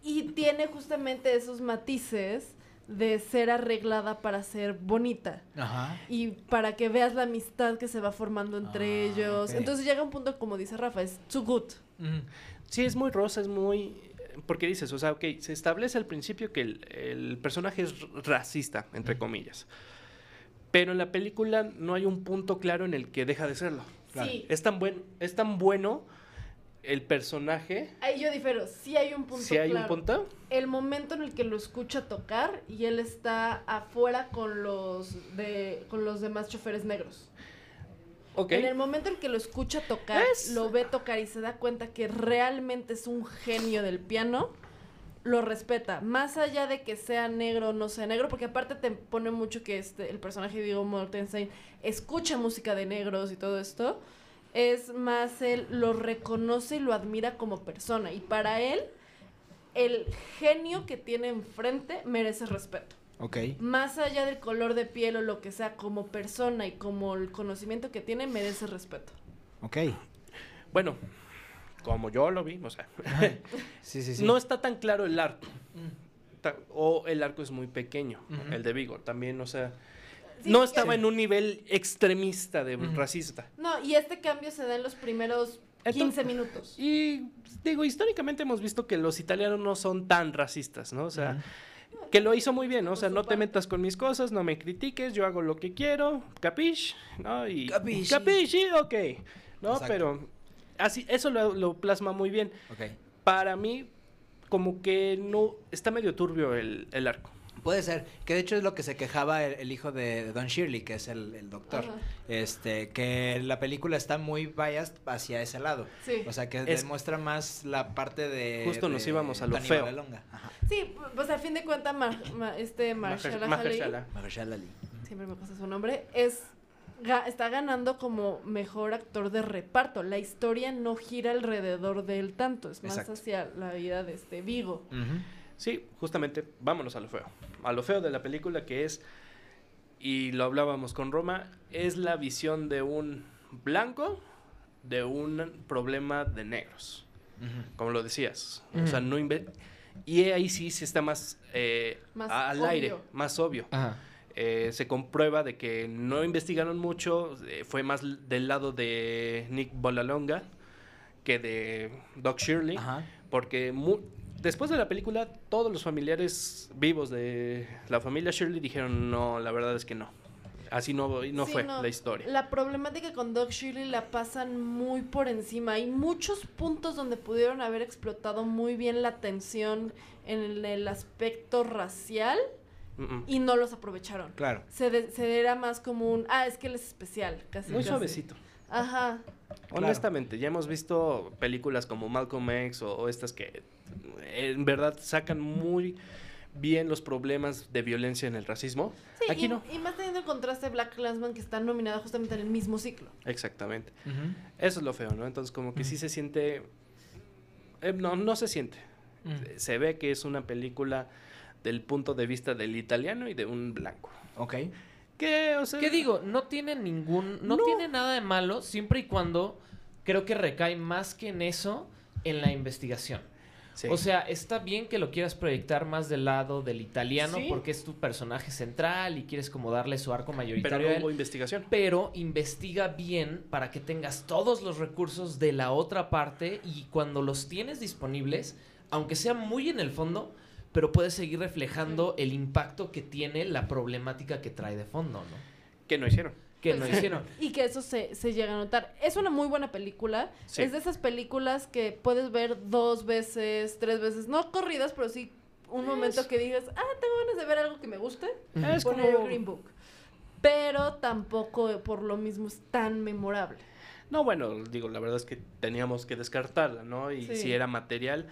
y tiene justamente esos matices de ser arreglada para ser bonita Ajá. y para que veas la amistad que se va formando entre Ah, ellos. Entonces llega un punto, como dice Rafa, es too good. Sí, es muy rosa, es muy... Porque dices, o sea, ok, se establece al principio que el, el personaje es racista, entre comillas. Pero en la película no hay un punto claro en el que deja de serlo. Claro. Sí, Es tan, buen, es tan bueno el personaje, ahí yo difiero, sí hay un punto si hay claro. un punto, El momento en el que lo escucha tocar y él está afuera con los de con los demás choferes negros. ok. En el momento en que lo escucha tocar, Es- lo ve tocar y se da cuenta que realmente es un genio del piano, lo respeta. Más allá de que sea negro o no sea negro, porque aparte te pone mucho que este, el personaje de Viggo Mortensen escucha música de negros y todo esto. Es más, él lo reconoce y lo admira como persona. Y para él, el genio que tiene enfrente merece respeto Ok. más allá del color de piel o lo que sea, como persona y como el conocimiento que tiene, merece respeto. Ok. Bueno, como yo lo vi, o sea, Sí, sí, sí. no está tan claro el arco. Ta- O el arco es muy pequeño, el de Vigo. También, o sea, Sí, no estaba en un nivel extremista de racista. No, y este cambio se da en los primeros Entonces- 15 minutos. Y digo, históricamente hemos visto que los italianos no son tan racistas, ¿no? O sea, que lo hizo muy bien, ¿no? O sea, no te metas con mis cosas, no me critiques, yo hago lo que quiero, capish, ¿no? Y Capisci. capisci, ok, ¿no? Exacto. Pero así eso lo, lo plasma muy bien. Ok. Para mí como que no está medio turbio el, el arco. Puede ser, que de hecho es lo que se quejaba el, el hijo de, Don Shirley, que es el, el doctor. Ajá. Este, que la película está muy biased hacia ese lado. Sí. O sea, que Es- demuestra más la parte de. Justo nos de íbamos a lo Tony feo. Sí, pues a fin de cuentas, Mar- Ma- este Mahershala Mahershala. Mahershala Ali. siempre me pasa su nombre, es ga- está ganando como mejor actor de reparto. La historia no gira alrededor de él tanto, es más Exacto. hacia la vida de este Vigo. Ujú. Sí, justamente, vámonos a lo feo. A lo feo de la película que es, y lo hablábamos con Roma, es la visión de un blanco de un problema de negros, como lo decías. O sea, no inve- Y ahí sí, sí está más, eh, Más al obvio. aire, más obvio. Ajá. Eh, se comprueba de que no investigaron mucho, eh, fue más del lado de Nick Bolalonga que de Doc Shirley. Ajá. Porque mu- después de la película, todos los familiares vivos de la familia Shirley dijeron, no, la verdad es que no. Así no, no Sí, fue no. la historia. La problemática con Doc Shirley la pasan muy por encima. Hay muchos puntos donde pudieron haber explotado muy bien la tensión en el aspecto racial Mm, mm. y no los aprovecharon. Claro. Se, de- se era más como un, ah, es que él es especial, casi. Muy casi. suavecito. Ajá. Honestamente, ya hemos visto películas como Malcolm X o, o estas que en verdad sacan muy bien los problemas de violencia en el racismo. Sí, Aquí y, no. y más teniendo el contraste de Black Clansman que está nominada justamente en el mismo ciclo. Exactamente. Eso es lo feo, ¿no? Entonces como que sí se siente... eh, no, no se siente. Se ve que es una película del punto de vista del italiano y de un blanco. Ok. ¿Qué? O sea, ¿Qué digo? No tiene ningún. No, No. tiene nada de malo, siempre y cuando creo que recae más que en eso, en la investigación. Sí. O sea, está bien que lo quieras proyectar más del lado del italiano Sí. porque es tu personaje central y quieres como darle su arco pero mayoritario no él. hubo investigación. Pero investiga bien para que tengas todos los recursos de la otra parte y cuando los tienes disponibles, aunque sea muy en el fondo, pero puedes seguir reflejando el impacto que tiene la problemática que trae de fondo, ¿no? Que no hicieron. Que Pues no hicieron. Y que eso se, se llega a notar. Es una muy buena película. Sí. Es de esas películas que puedes ver dos veces, tres veces, no corridas, pero sí un momento que digas, ah, tengo ganas de ver algo que me guste. Es Poner como... Green Book. Pero tampoco por lo mismo es tan memorable. No, bueno, digo, la verdad es que teníamos que descartarla, ¿no? Y Sí. si era material...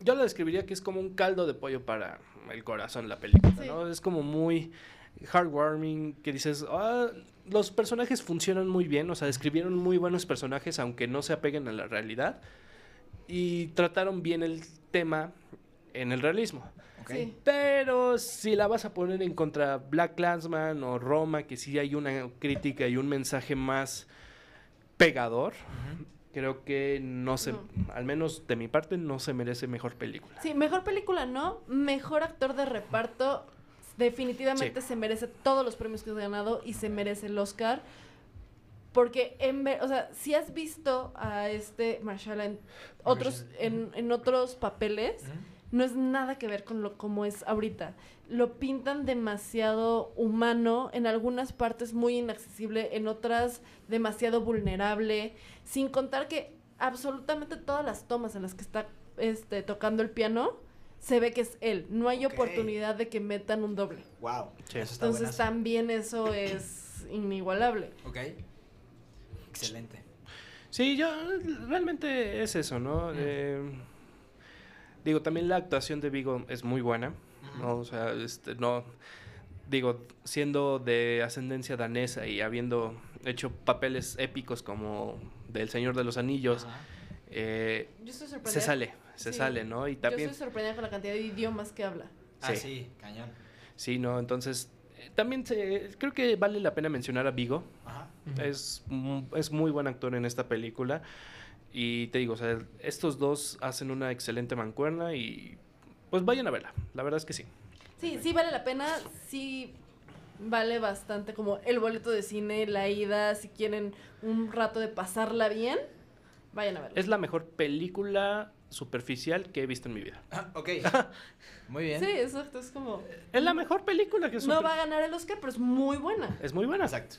Yo la describiría que es como un caldo de pollo para el corazón la película, Sí. ¿no? Es como muy heartwarming, que dices, ah, los personajes funcionan muy bien, o sea, describieron muy buenos personajes, aunque no se apeguen a la realidad, y trataron bien el tema en el realismo. Sí. Pero si la vas a poner en contra Black Clansman o Roma, que sí hay una crítica y un mensaje más pegador, creo que no se, No. al menos de mi parte, no se merece mejor película. Sí, mejor película no, mejor actor de reparto. Definitivamente Sí. se merece todos los premios que ha ganado y se merece el Oscar. Porque, en ver- o sea, si has visto a este Marshall en otros, en, en otros papeles, no es nada que ver con lo como es ahorita. Lo pintan demasiado humano, en algunas partes muy inaccesible, en otras demasiado vulnerable, sin contar que absolutamente todas las tomas en las que está este, tocando el piano se ve que es él. No hay oportunidad de que metan un doble. Wow. Sí. Eso está Entonces buenazo. también eso es inigualable. Ok. Excelente. Sí, yo realmente es eso, ¿no? Mm. Eh, digo, también la actuación de Vigo es muy buena, ¿no? O sea, este, no, digo, siendo de ascendencia danesa y habiendo hecho papeles épicos como del Señor de los Anillos, eh, se sale, se Sí. sale, ¿no? Y también, Yo estoy sorprendida con la cantidad de idiomas que habla. Ah, Sí. sí, cañón. sí, ¿no? Entonces, eh, también se, creo que vale la pena mencionar a Vigo, Ajá. Es, es muy buen actor en esta película. Y te digo, o sea, estos dos hacen una excelente mancuerna y pues vayan a verla. La verdad es que sí. Sí, sí vale la pena. Sí, vale bastante como el boleto de cine, la ida, si quieren un rato de pasarla bien, vayan a verla. Es la mejor película superficial que he visto en mi vida. Ah, ok. Muy bien. Sí, exacto, es como... Es la mejor película que No super- va a ganar el Oscar, pero es muy buena. Es muy buena. Exacto.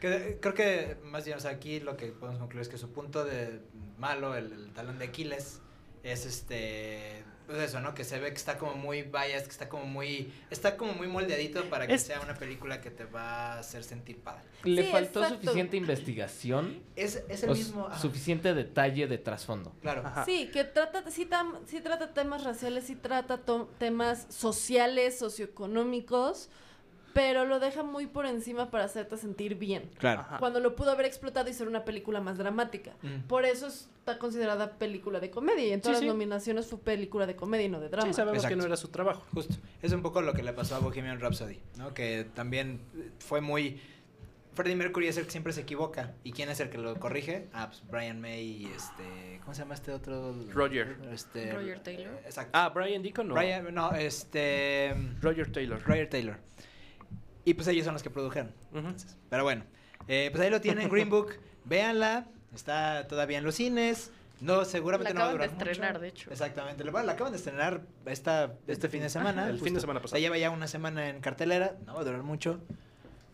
Que- creo que más bien, o sea, aquí lo que podemos concluir es que su punto de malo, el, el talón de Aquiles, es este. Pues eso, ¿no? Que se ve que está como muy biased, que está como muy. Está como muy moldeadito para que Es- sea una película que te va a hacer sentir padre. Le Sí, faltó exacto. suficiente investigación Es, es el o mismo. ajá, suficiente detalle de trasfondo. Claro. Ajá. Sí, que trata, sí, tam- sí trata temas raciales, sí trata to- temas sociales, socioeconómicos, pero lo deja muy por encima para hacerte sentir bien. Claro. Ajá. Cuando lo pudo haber explotado y ser una película más dramática. Mm. Por eso está considerada película de comedia. Y en todas Sí, sí. las nominaciones fue película de comedia y no de drama. Sí, sabemos que no era su trabajo. Justo. Es un poco lo que le pasó a Bohemian Rhapsody, ¿no? Que también fue muy. Freddie Mercury es el que siempre se equivoca. ¿Y quién es el que lo corrige? Ah, pues Brian May y este. ¿Cómo se llama este otro? Roger. Este, Roger Taylor. Exacto. Ah, Brian Deacon no. Brian, no, este. Roger Taylor. Roger Taylor. Y pues ellos son los que produjeron. Pero bueno, eh, pues ahí lo tienen, Green Book. Véanla. Está todavía en los cines. No, seguramente La no va a acaban de durar mucho. estrenar, de hecho. Exactamente. La, la acaban de estrenar esta, este fin de semana. Ajá, el fin de semana pasado. Ya lleva ya una semana en cartelera. No va a durar mucho.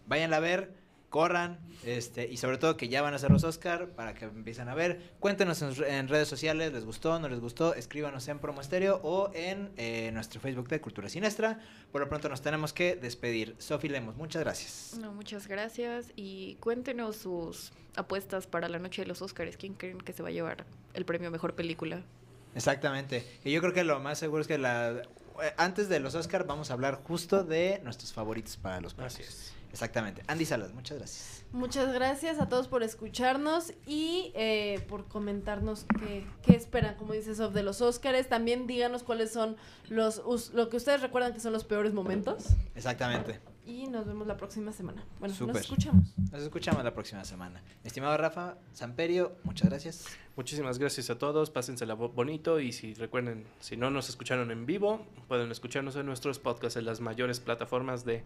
Váyanla a ver. Corran. Este, y sobre todo que ya van a ser los Oscar para que empiecen a ver. Cuéntenos en, en redes sociales. ¿Les gustó? ¿No les gustó? Escríbanos en Promo Estéreo o en eh, nuestro Facebook de Cultura Siniestra. Por lo pronto nos tenemos que despedir. Sofi Lemos, muchas gracias. No, muchas gracias y cuéntenos sus apuestas para la noche de los Oscars. ¿Quién creen que se va a llevar el premio mejor película? Exactamente. Y yo creo que lo más seguro es que la eh, antes de los Oscar vamos a hablar justo de nuestros favoritos para los premios. Exactamente. Andy Salas, muchas gracias. Muchas gracias a todos por escucharnos y eh, por comentarnos qué, qué esperan, como dice Sof, de los Óscares. También díganos cuáles son los lo que ustedes recuerdan que son los peores momentos. Exactamente. Y nos vemos la próxima semana. Bueno, nos escuchamos. Nos escuchamos la próxima semana. Estimado Rafa Samperio, muchas gracias. Muchísimas gracias a todos, pásensela bo- bonito y si recuerden, si no nos escucharon en vivo, pueden escucharnos en nuestros podcasts en las mayores plataformas de,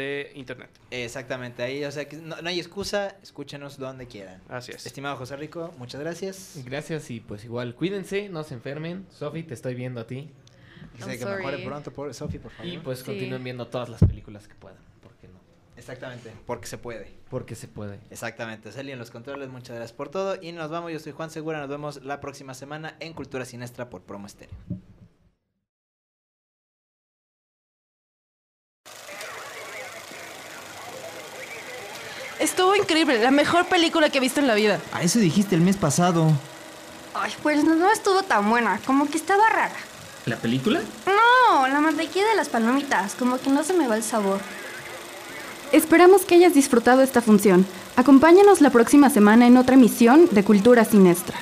de internet. Exactamente. Ahí, o sea, que no, no hay excusa. Escúchenos donde quieran. Así es. Estimado José Rico, muchas gracias. Gracias y pues igual, cuídense, no se enfermen. Sofi, te estoy viendo a ti. I'm que mejore pronto, por Sofi, por favor. Y pues Sí. continúen viendo todas las películas que puedan. ¿Por qué no? Exactamente, porque se puede. Porque se puede. Exactamente, Celi en los controles, muchas gracias por todo. Y nos vamos, yo soy Juan Segura, nos vemos la próxima semana en Cultura Sinestra por Promo Estéreo. Estuvo increíble, la mejor película que he visto en la vida. A eso dijiste el mes pasado. Ay, pues no estuvo tan buena, como que estaba rara. ¿La película? No, la mantequilla de las palomitas, como que no se me va el sabor. Esperamos que hayas disfrutado esta función. Acompáñanos la próxima semana en otra emisión de Cultura Sinestra.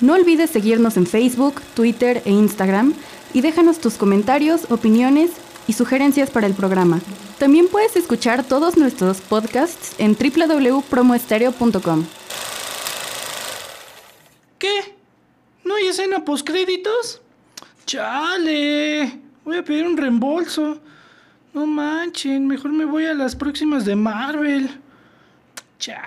No olvides seguirnos en Facebook, Twitter e Instagram y déjanos tus comentarios, opiniones y sugerencias para el programa. También puedes escuchar todos nuestros podcasts en www.promoestereo.com. ¿Qué? ¿No hay escena postcréditos? ¡Chale! Voy a pedir un reembolso. No manchen, mejor me voy a las próximas de Marvel. Cha.